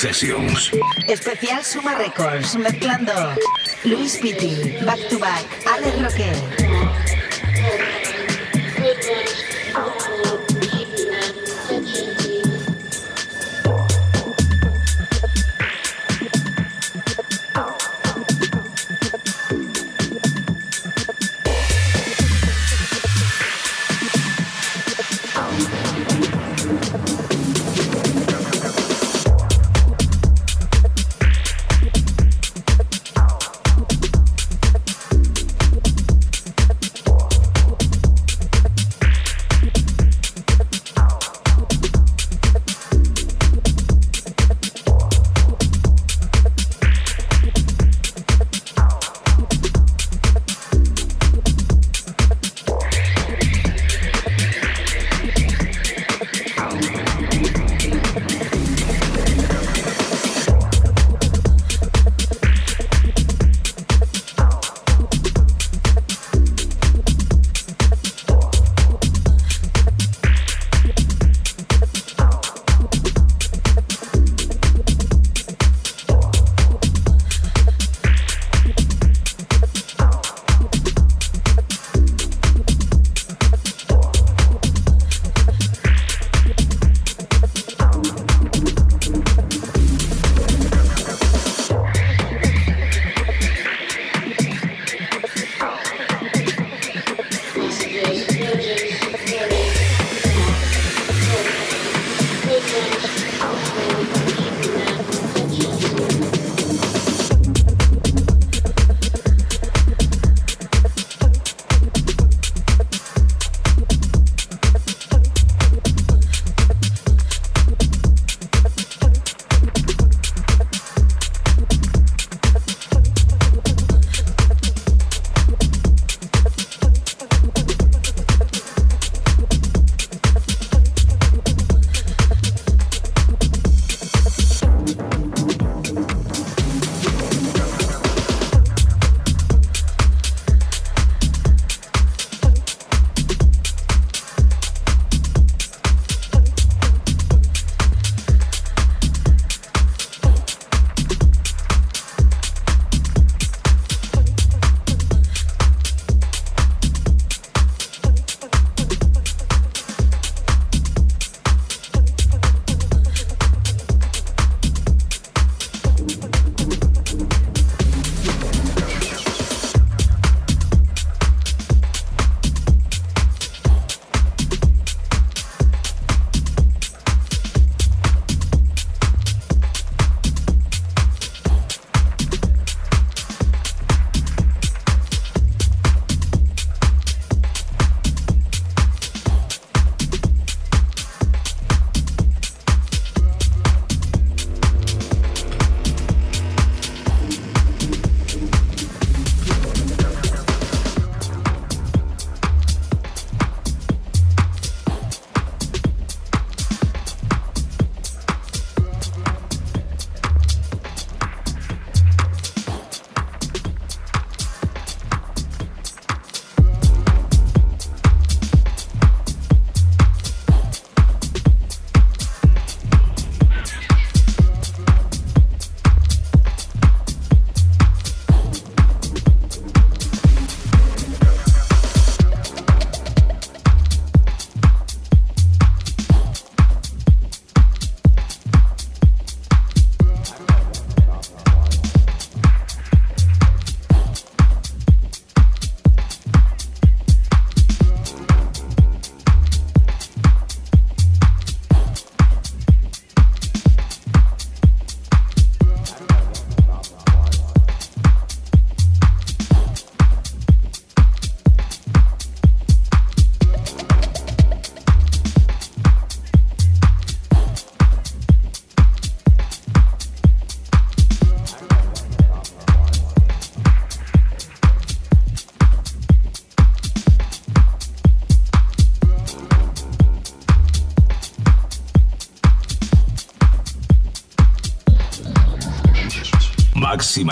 Sessions. Especial Suma Records, mezclando Luis Pitti, Back to Back, Alex Roque.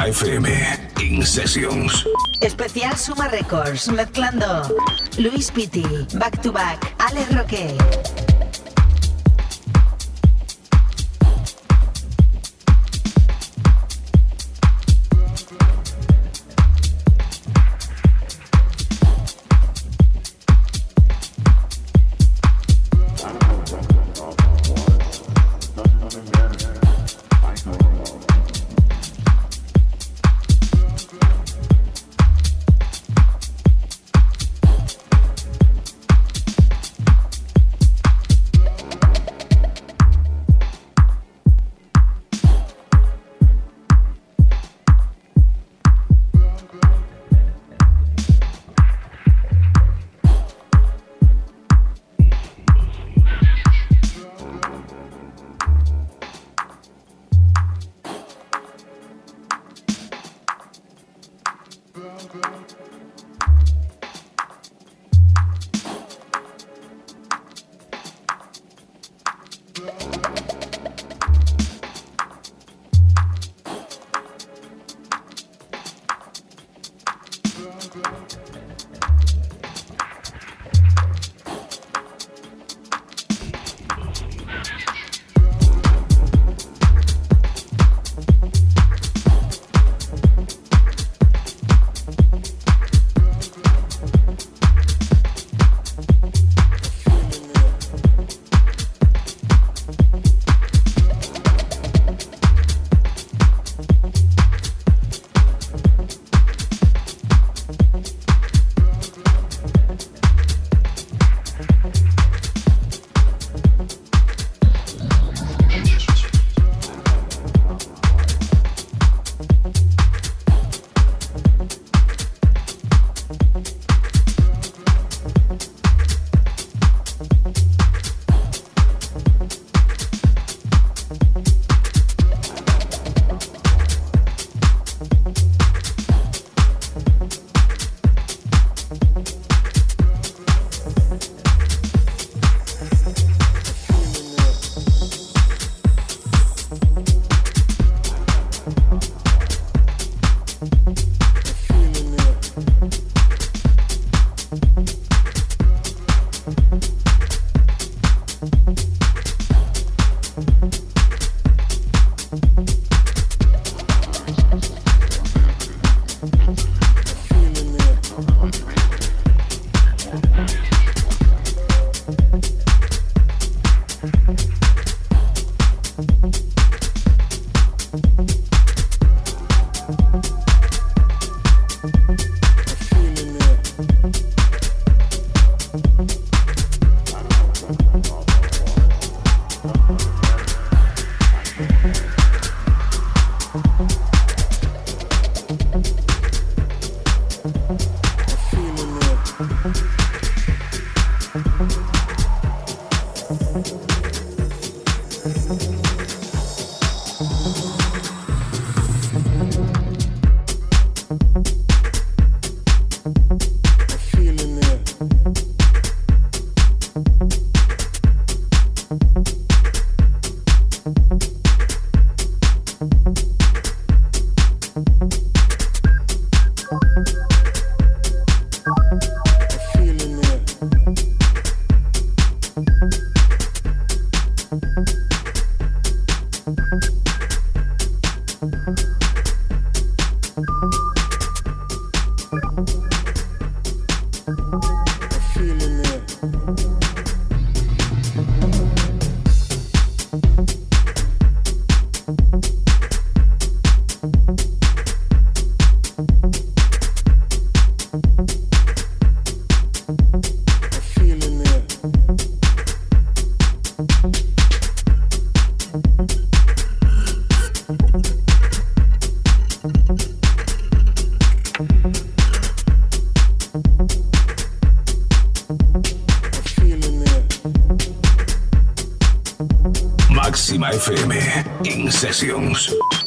FM In Sessions. Especial Suma Records, mezclando Luis Pitti, Back to Back, Alex Roque.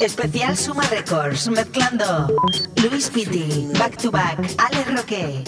Especial Suma Records, mezclando Luis Pitti, Back to Back, Alex Roque.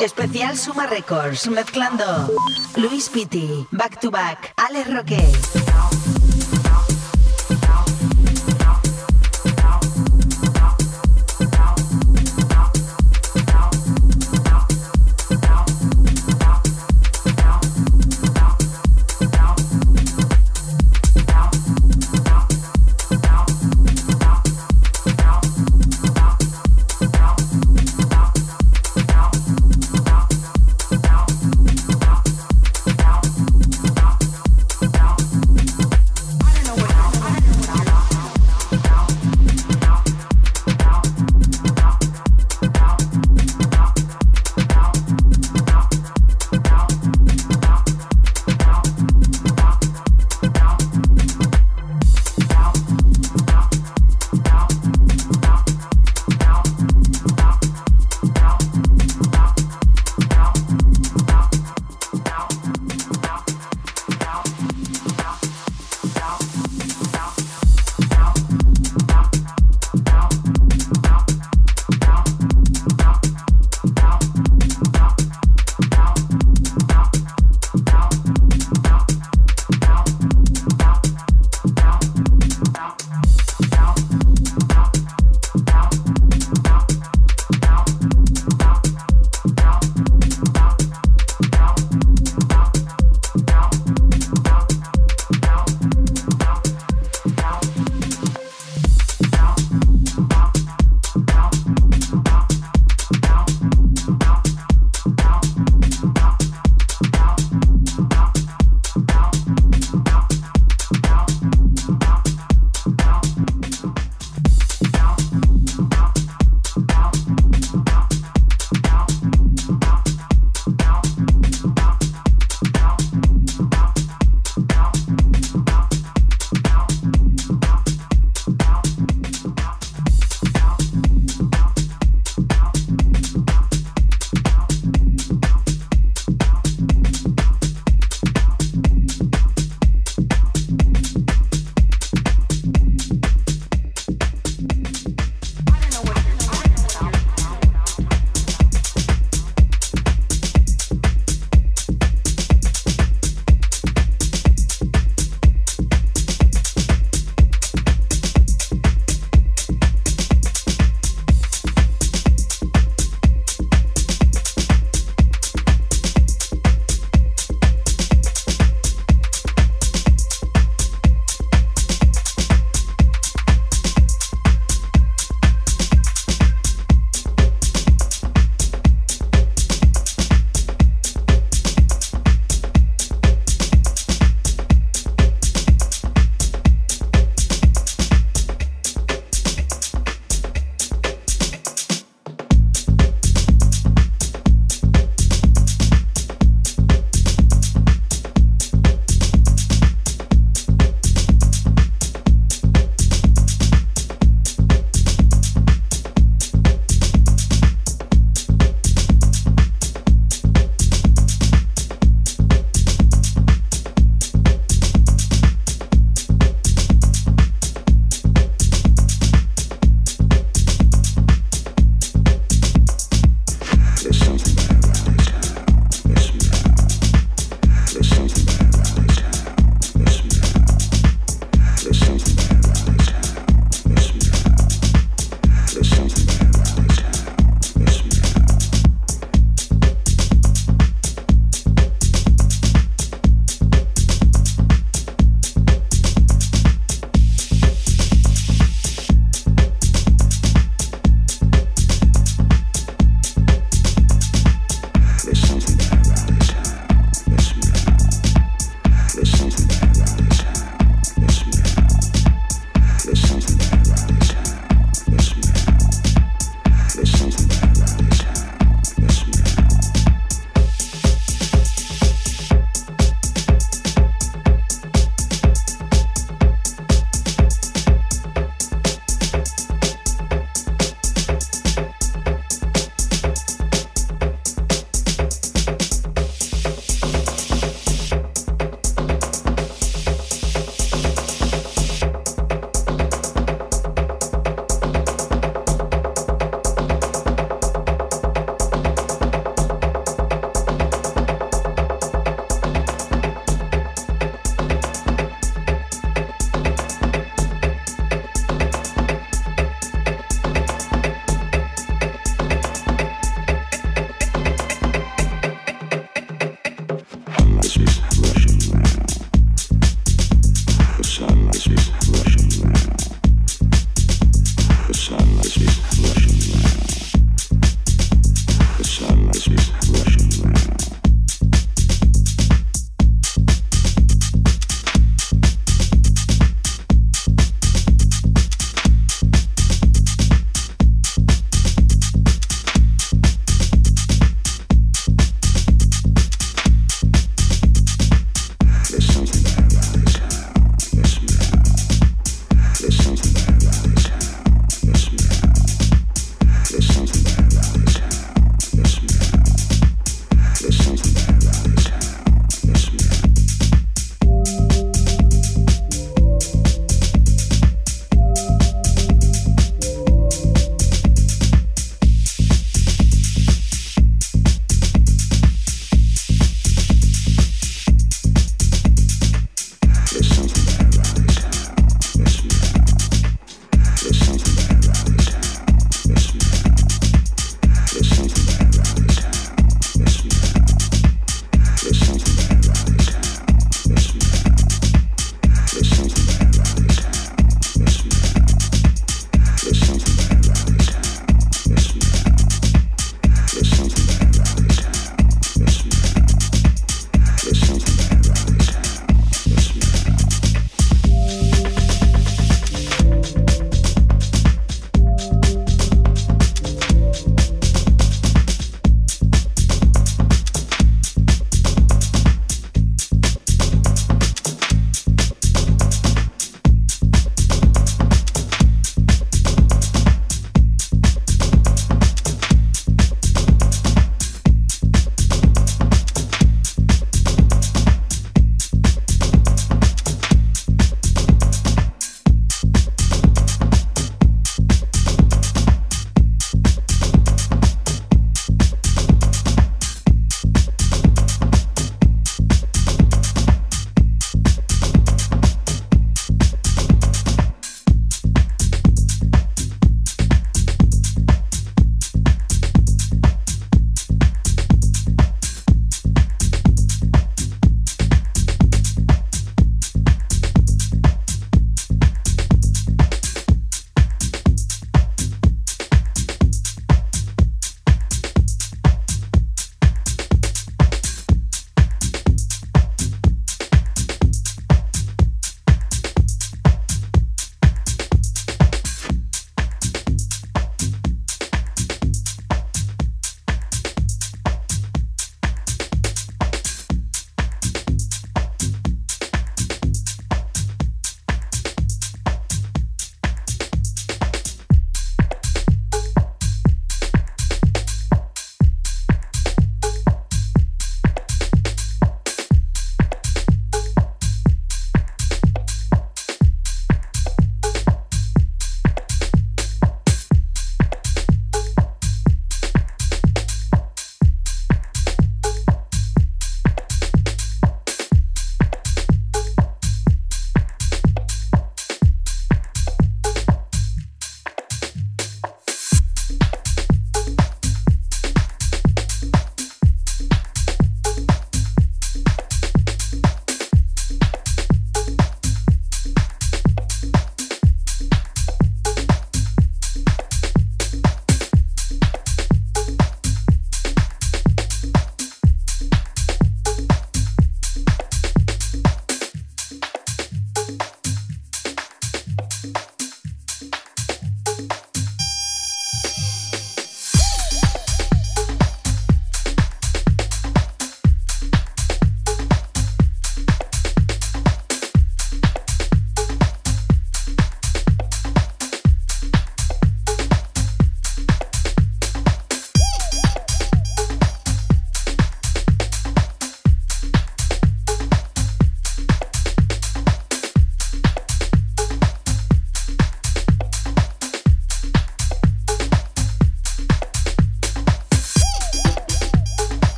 Especial Suma Records, mezclando Luis Pitti, Back to Back, Alex Roque.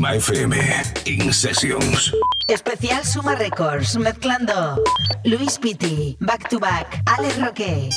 Máxima FM In Sessions. Especial Suma Records, mezclando Luis Pitti, Back to Back, Alex Roque.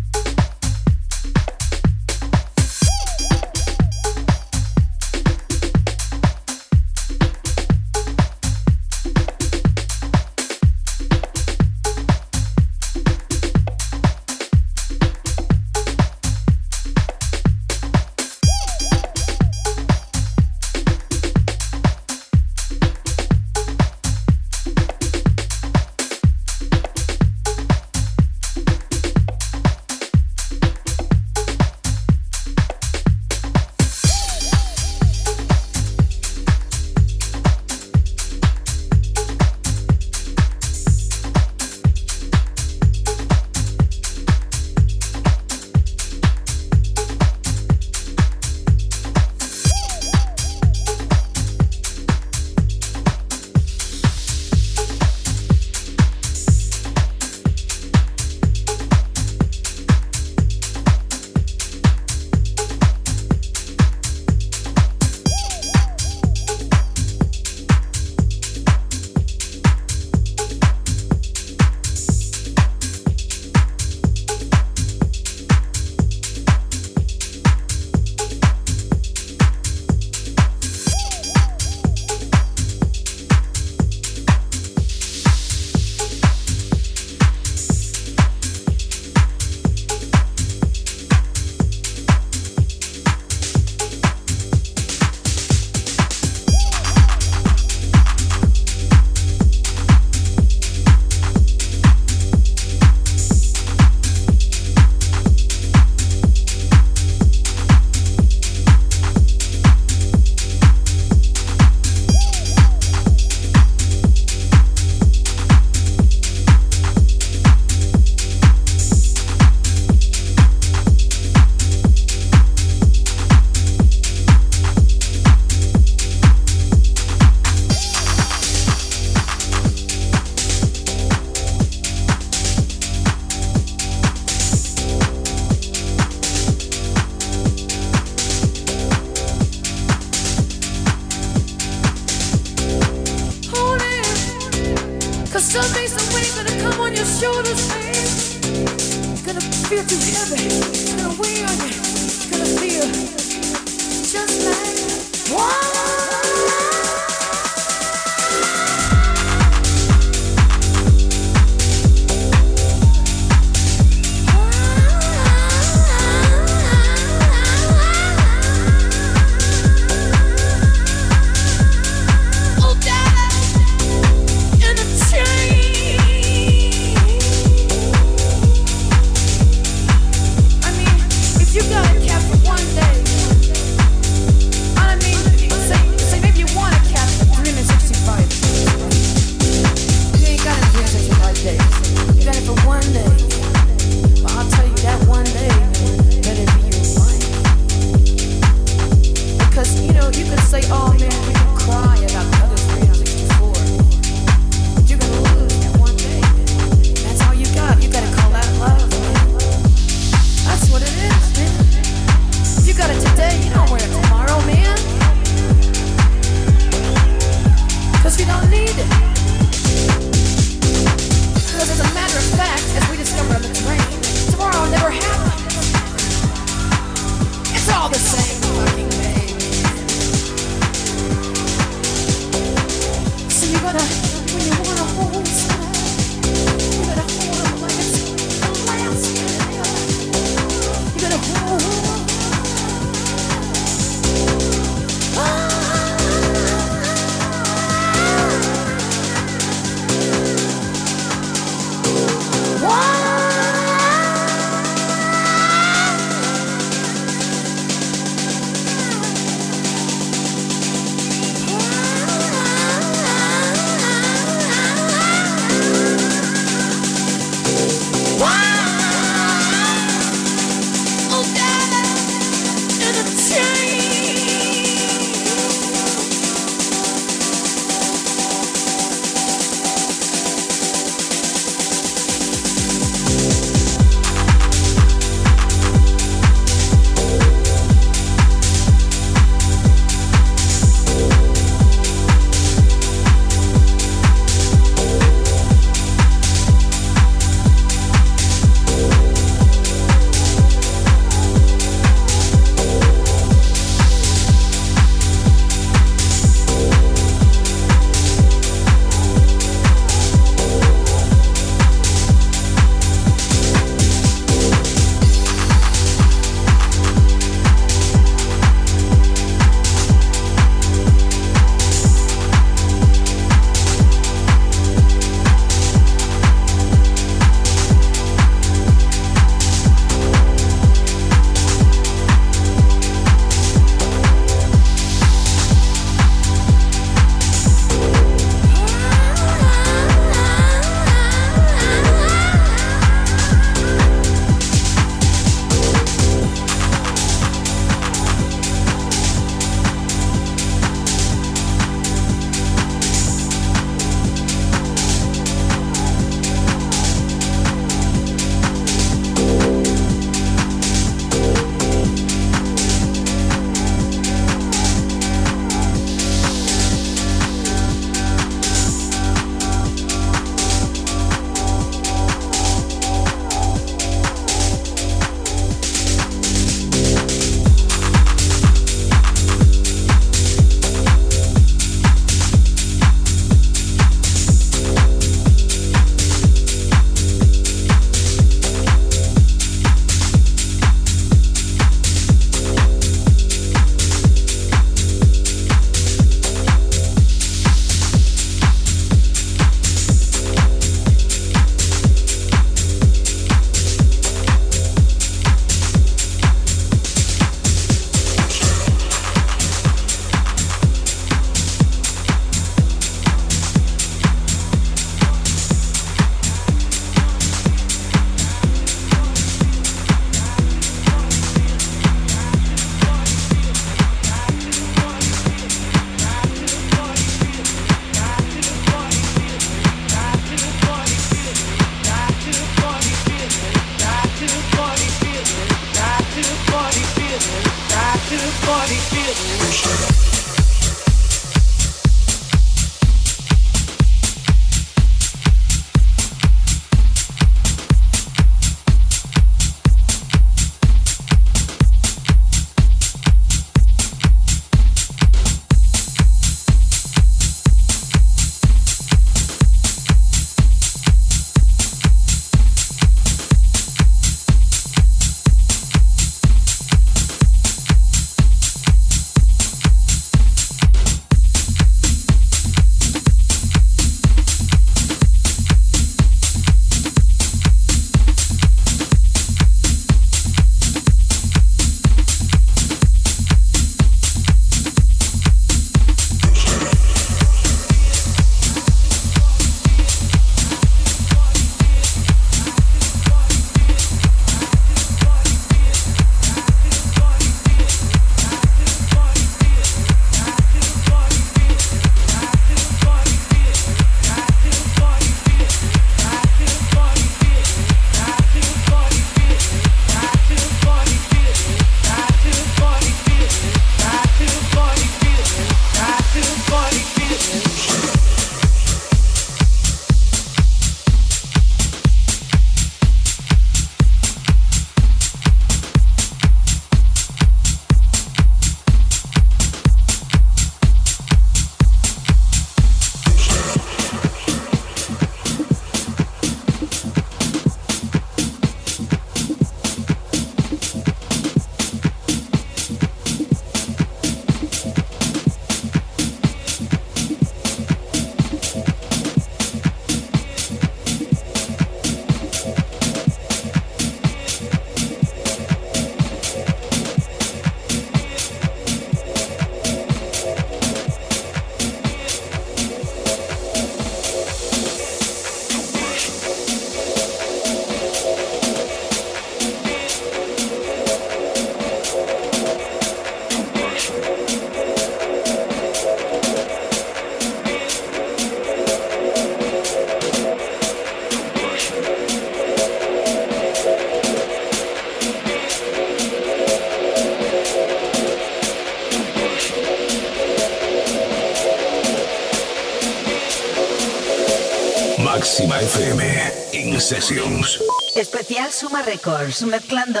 Sessions. Especial Suma Records, mezclando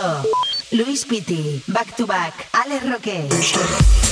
Luis Pitti, Back to Back, Alex Roque.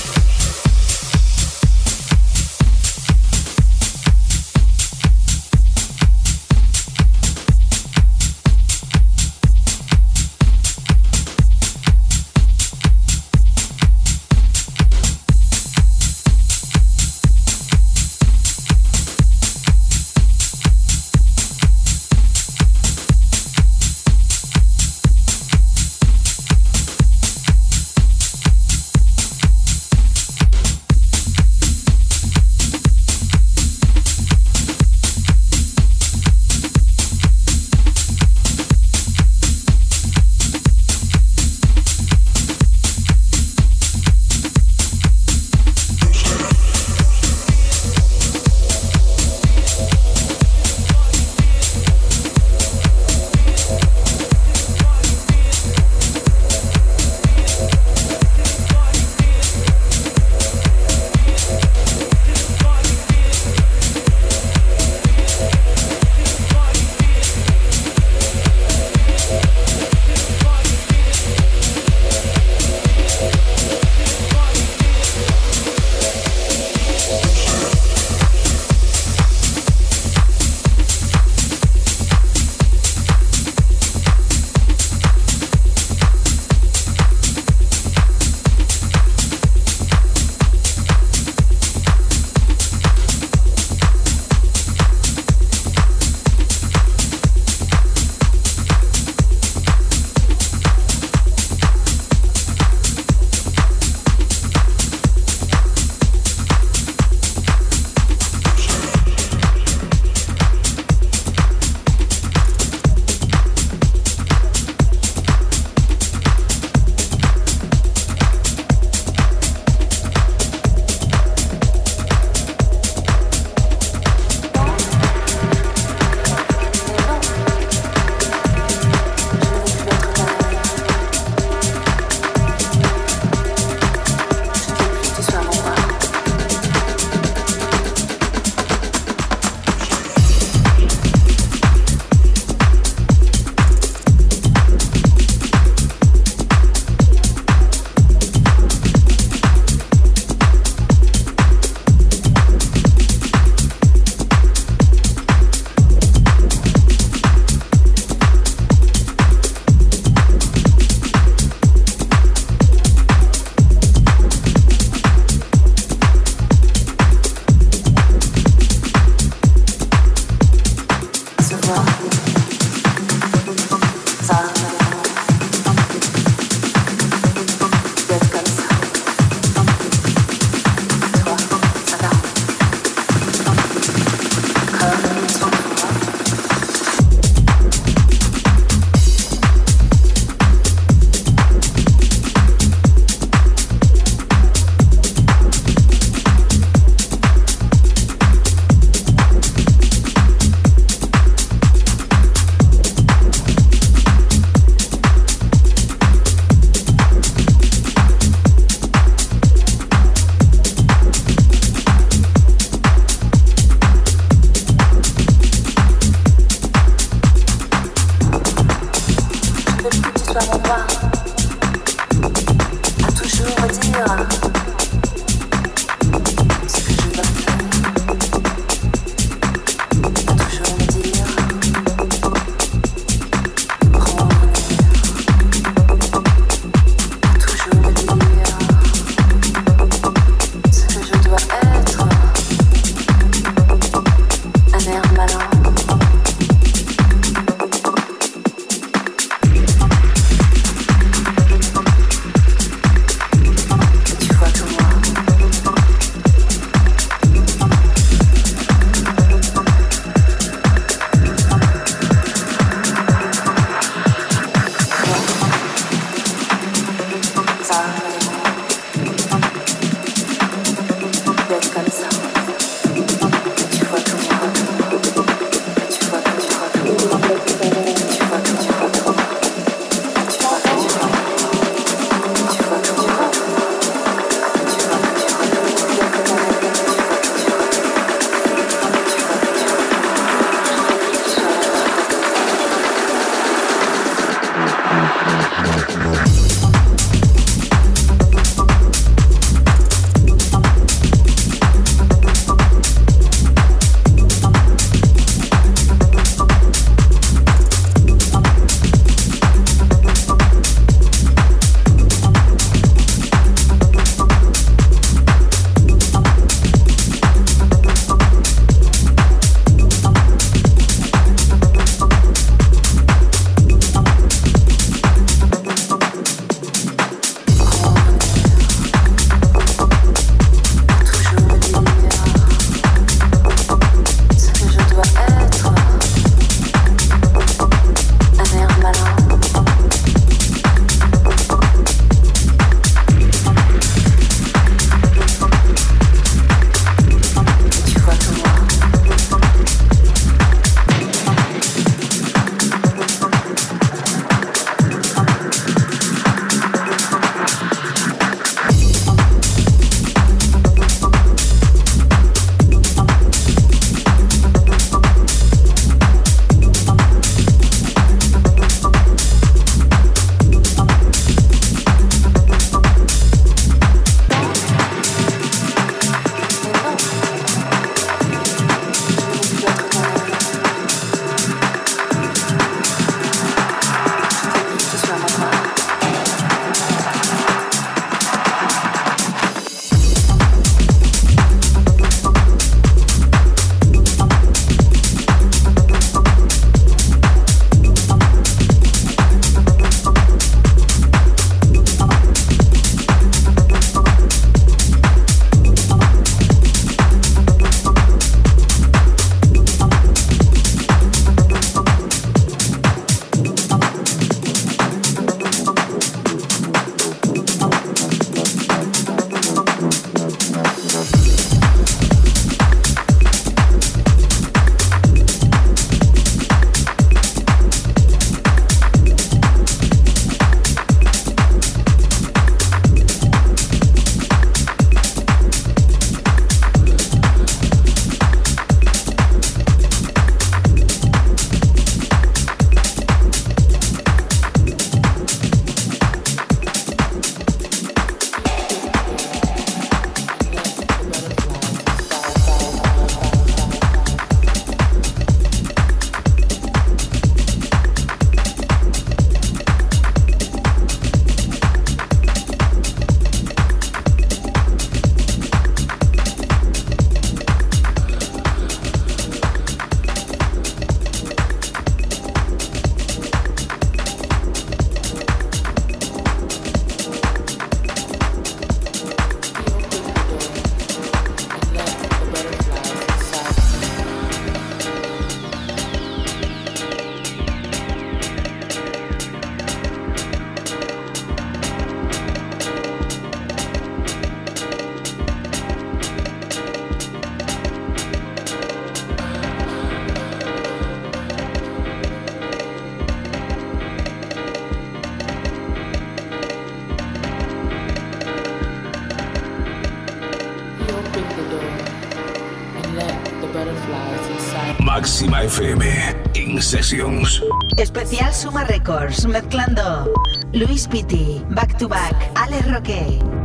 Especial Suma Records, mezclando Luis Pitti, Back to Back, Alex Roque.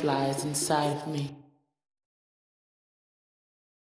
Butterflies inside of me